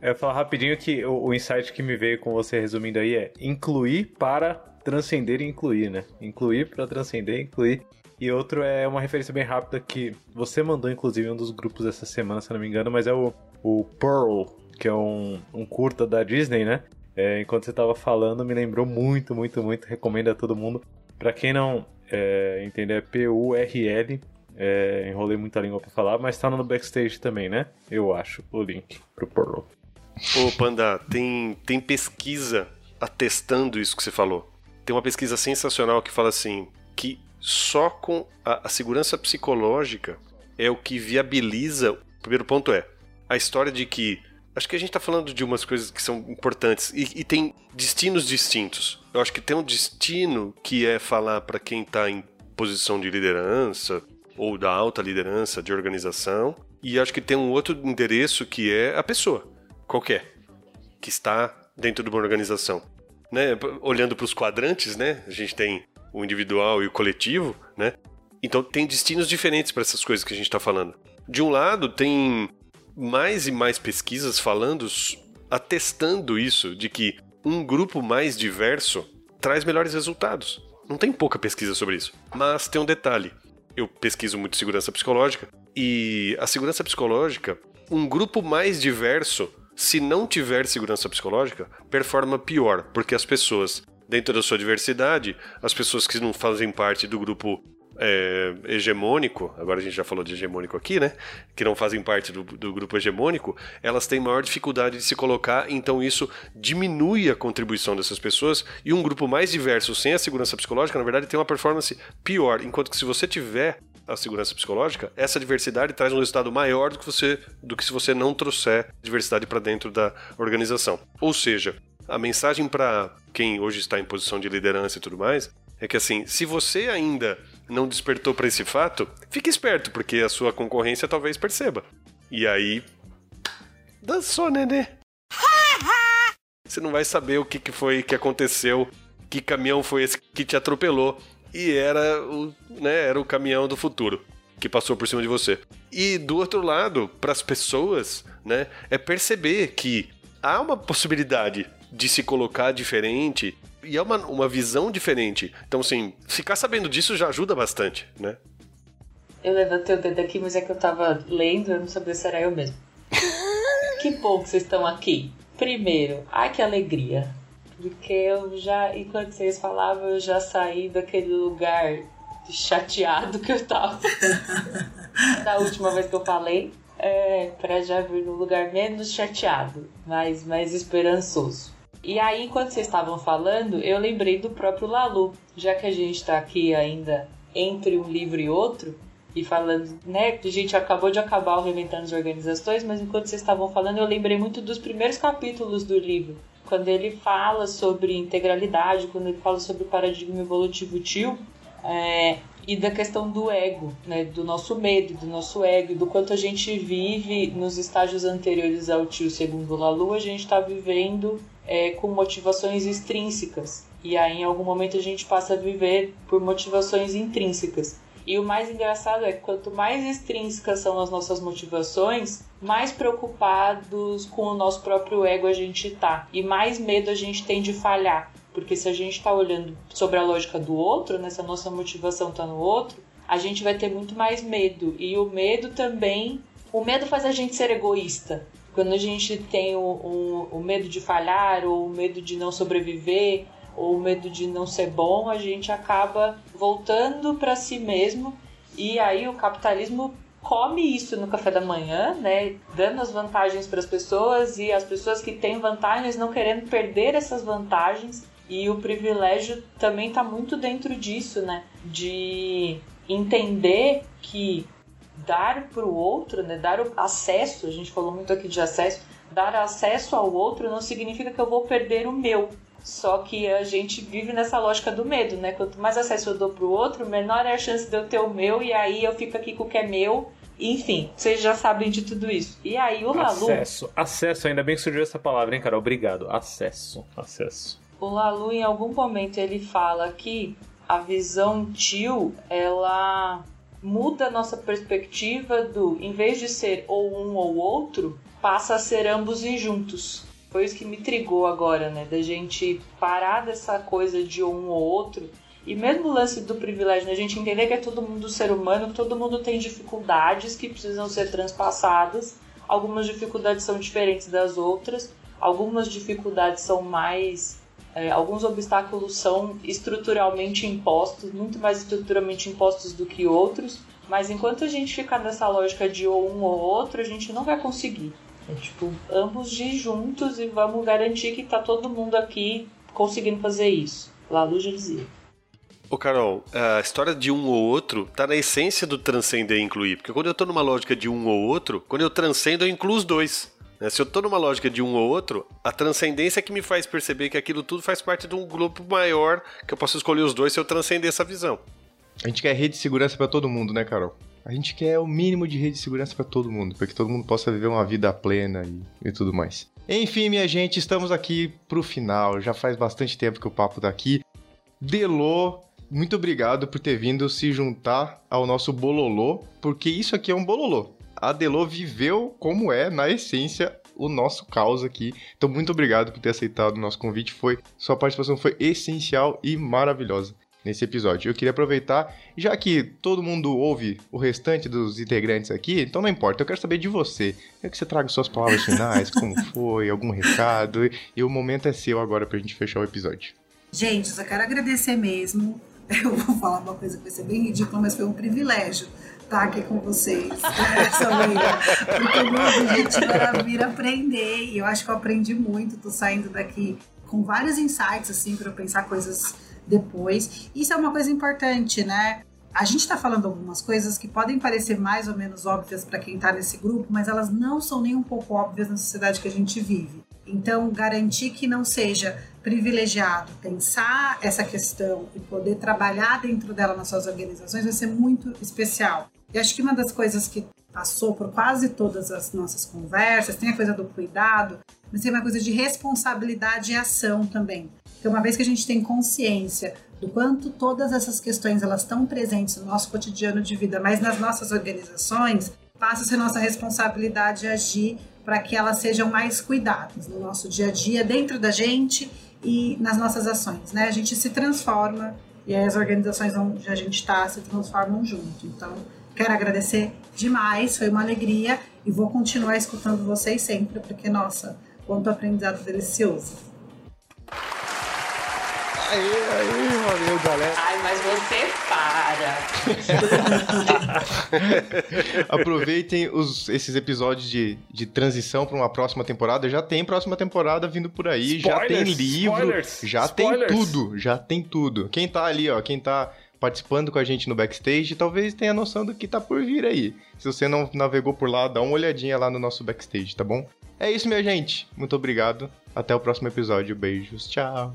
eu ia falar rapidinho que o, o insight que me veio com você resumindo aí é incluir para transcender e incluir, né? Incluir para transcender e incluir. E outro é uma referência bem rápida que você mandou, inclusive, em um dos grupos essa semana, se não me engano, mas é o, o Pearl, que é um, um curta da Disney, né? É, enquanto você estava falando, me lembrou muito, muito, muito. Recomendo a todo mundo. Para quem não é, entender, é P-U-R-L. É, enrolei muita língua para falar, mas tá no backstage também, né? Eu acho o link pro Pearl. Ô, Panda, tem, tem pesquisa atestando isso que você falou. Tem uma pesquisa sensacional que fala assim: que só com a, a segurança psicológica é o que viabiliza. O primeiro ponto é a história de que acho que a gente está falando de umas coisas que são importantes e, e, tem destinos distintos. Eu acho que tem um destino que é falar para quem está em posição de liderança ou da alta liderança de organização, e acho que tem um outro endereço que é a pessoa, qualquer, que está dentro de uma organização. Né? Olhando para os quadrantes, né? A gente tem o individual e o coletivo, né? Então tem destinos diferentes para essas coisas que a gente está falando. De um lado, tem mais e mais pesquisas falando, atestando isso, de que um grupo mais diverso traz melhores resultados. Não tem pouca pesquisa sobre isso. Mas tem um detalhe. Eu pesquiso muito segurança psicológica e a segurança psicológica, um grupo mais diverso, se não tiver segurança psicológica, performa pior, porque as pessoas dentro da sua diversidade, as pessoas que não fazem parte do grupo é, hegemônico, agora a gente já falou de hegemônico aqui, né? Que não fazem parte do, do, grupo hegemônico, elas têm maior dificuldade de se colocar, então isso diminui a contribuição dessas pessoas. E um grupo mais diverso, sem a segurança psicológica, na verdade, tem uma performance pior. Enquanto que se você tiver a segurança psicológica, essa diversidade traz um resultado maior do que, você, do que se você não trouxer diversidade para dentro da organização. Ou seja, a mensagem para quem hoje está em posição de liderança e tudo mais é que assim, se você ainda não despertou para esse fato, fique esperto, porque a sua concorrência talvez perceba. E aí. Dançou, nenê. [laughs] Você não vai saber o que, que foi que aconteceu, que caminhão foi esse que te atropelou. E era o, né, era o caminhão do futuro que passou por cima de você. E do outro lado, para as pessoas, né, é perceber que há uma possibilidade de se colocar diferente e é uma, uma visão diferente. Então, assim, ficar sabendo disso já ajuda bastante, né? Eu levantei o dedo aqui, mas é que eu tava lendo, eu não sabia se era eu mesmo. [laughs] que bom que vocês estão aqui. Primeiro, ai que alegria. Porque eu já, enquanto vocês falavam, eu já saí daquele lugar chateado que eu tava [laughs] da última vez que eu falei é, para já vir no lugar menos chateado, mas mais esperançoso. E aí, enquanto vocês estavam falando, eu lembrei do próprio Lalu, já que a gente está aqui ainda entre um livro e outro, e falando, né, a gente acabou de acabar o Reinventando as Organizações, mas enquanto vocês estavam falando, eu lembrei muito dos primeiros capítulos do livro, quando ele fala sobre integralidade, quando ele fala sobre o paradigma evolutivo tio, é, e da questão do ego, né, do nosso medo, do nosso ego, do quanto a gente vive nos estágios anteriores ao tio segundo Lalu, a gente está vivendo é, com motivações extrínsecas e aí em algum momento a gente passa a viver por motivações intrínsecas. E o mais engraçado é que quanto mais extrínsecas são as nossas motivações, mais preocupados com o nosso próprio ego a gente tá e mais medo a gente tem de falhar. Porque se a gente está olhando sobre a lógica do outro, né, se a nossa motivação está no outro, a gente vai ter muito mais medo. E o medo também. O medo faz a gente ser egoísta. Quando a gente tem o, o, o medo de falhar ou o medo de não sobreviver, ou o medo de não ser bom, a gente acaba voltando para si mesmo. E aí o capitalismo come isso no café da manhã, né, dando as vantagens para as pessoas e as pessoas que têm vantagens não querendo perder essas vantagens. E o privilégio também está muito dentro disso, né, de entender que dar para o outro, né, dar o acesso, a gente falou muito aqui de acesso, dar acesso ao outro não significa que eu vou perder o meu. Só que a gente vive nessa lógica do medo, né? Quanto mais acesso eu dou pro outro, menor é a chance de eu ter o meu, e aí eu fico aqui com o que é meu. Enfim, vocês já sabem de tudo isso. E aí o Lalu. Acesso, acesso, ainda bem que surgiu essa palavra, hein, cara? Obrigado. Acesso, acesso. O Lalu, em algum momento, ele fala que a visão tio, ela muda a nossa perspectiva do, em vez de ser ou um ou outro, passa a ser ambos e juntos. Foi isso que me trigou agora, né? Da gente parar dessa coisa de um ou outro. E mesmo o lance do privilégio, né? a gente entender que é todo mundo ser humano, que todo mundo tem dificuldades que precisam ser transpassadas. Algumas dificuldades são diferentes das outras, algumas dificuldades são mais. É, alguns obstáculos são estruturalmente impostos, muito mais estruturalmente impostos do que outros. Mas enquanto a gente ficar nessa lógica de ou um ou outro, a gente não vai conseguir. É tipo, ambos de juntos e vamos garantir que tá todo mundo aqui conseguindo fazer isso. Lalu já dizia. Ô Carol, a história de um ou outro tá na essência do transcender e incluir. Porque quando eu tô numa lógica de um ou outro, quando eu transcendo, eu incluo os dois. Né? Se eu tô numa lógica de um ou outro, a transcendência é que me faz perceber que aquilo tudo faz parte de um grupo maior, que eu posso escolher os dois se eu transcender essa visão. A gente quer rede de segurança para todo mundo, né, Carol? A gente quer o mínimo de rede de segurança para todo mundo, para que todo mundo possa viver uma vida plena e, e, tudo mais. Enfim, minha gente, estamos aqui pro final. Já faz bastante tempo que o papo tá aqui. Delô, muito obrigado por ter vindo se juntar ao nosso bololô, porque isso aqui é um bololô. A Delô viveu como é, na essência, o nosso caos aqui. Então, muito obrigado por ter aceitado o nosso convite. Foi sua participação foi essencial e maravilhosa nesse episódio. Eu queria aproveitar, já que todo mundo ouve o restante dos integrantes aqui, então não importa, eu quero saber de você. Quero que você traga suas palavras finais, como [laughs] foi, algum recado, e o momento é seu agora pra gente fechar o episódio. Gente, só quero agradecer mesmo. [laughs] Eu vou falar uma coisa que vai ser bem ridícula, mas foi um privilégio estar aqui com vocês [laughs] nessa manhã. Porque o meu objetivo era vir aprender e eu acho que eu aprendi muito. Tô saindo daqui com vários insights, assim, para pensar coisas depois. Isso é uma coisa importante, né? A gente está falando algumas coisas que podem parecer mais ou menos óbvias para quem está nesse grupo, mas elas não são nem um pouco óbvias na sociedade que a gente vive. Então, garantir que não seja privilegiado pensar essa questão e poder trabalhar dentro dela nas suas organizações vai ser muito especial. E acho que uma das coisas que passou por quase todas as nossas conversas tem a coisa do cuidado, mas tem uma coisa de responsabilidade e ação também. Porque uma vez que a gente tem consciência do quanto todas essas questões elas estão presentes no nosso cotidiano de vida, mas nas nossas organizações, passa a ser nossa responsabilidade agir para que elas sejam mais cuidadas no nosso dia a dia, dentro da gente e nas nossas ações. Né? A gente se transforma e as organizações onde a gente está se transformam junto. Então, quero agradecer demais, foi uma alegria e vou continuar escutando vocês sempre, porque, nossa, quanto aprendizado delicioso. Aê, aê, valeu, galera. Ai, mas você para. [laughs] Aproveitem os, esses episódios de, de transição para uma próxima temporada. Já tem próxima temporada vindo por aí, spoilers, já tem livro, spoilers, já spoilers. tem tudo, já tem tudo. Quem tá ali, ó, quem tá participando com a gente no backstage, talvez tenha noção do que tá por vir aí. Se você não navegou por lá, dá uma olhadinha lá no nosso backstage, tá bom? É isso, minha gente. Muito obrigado. Até o próximo episódio. Beijos. Tchau.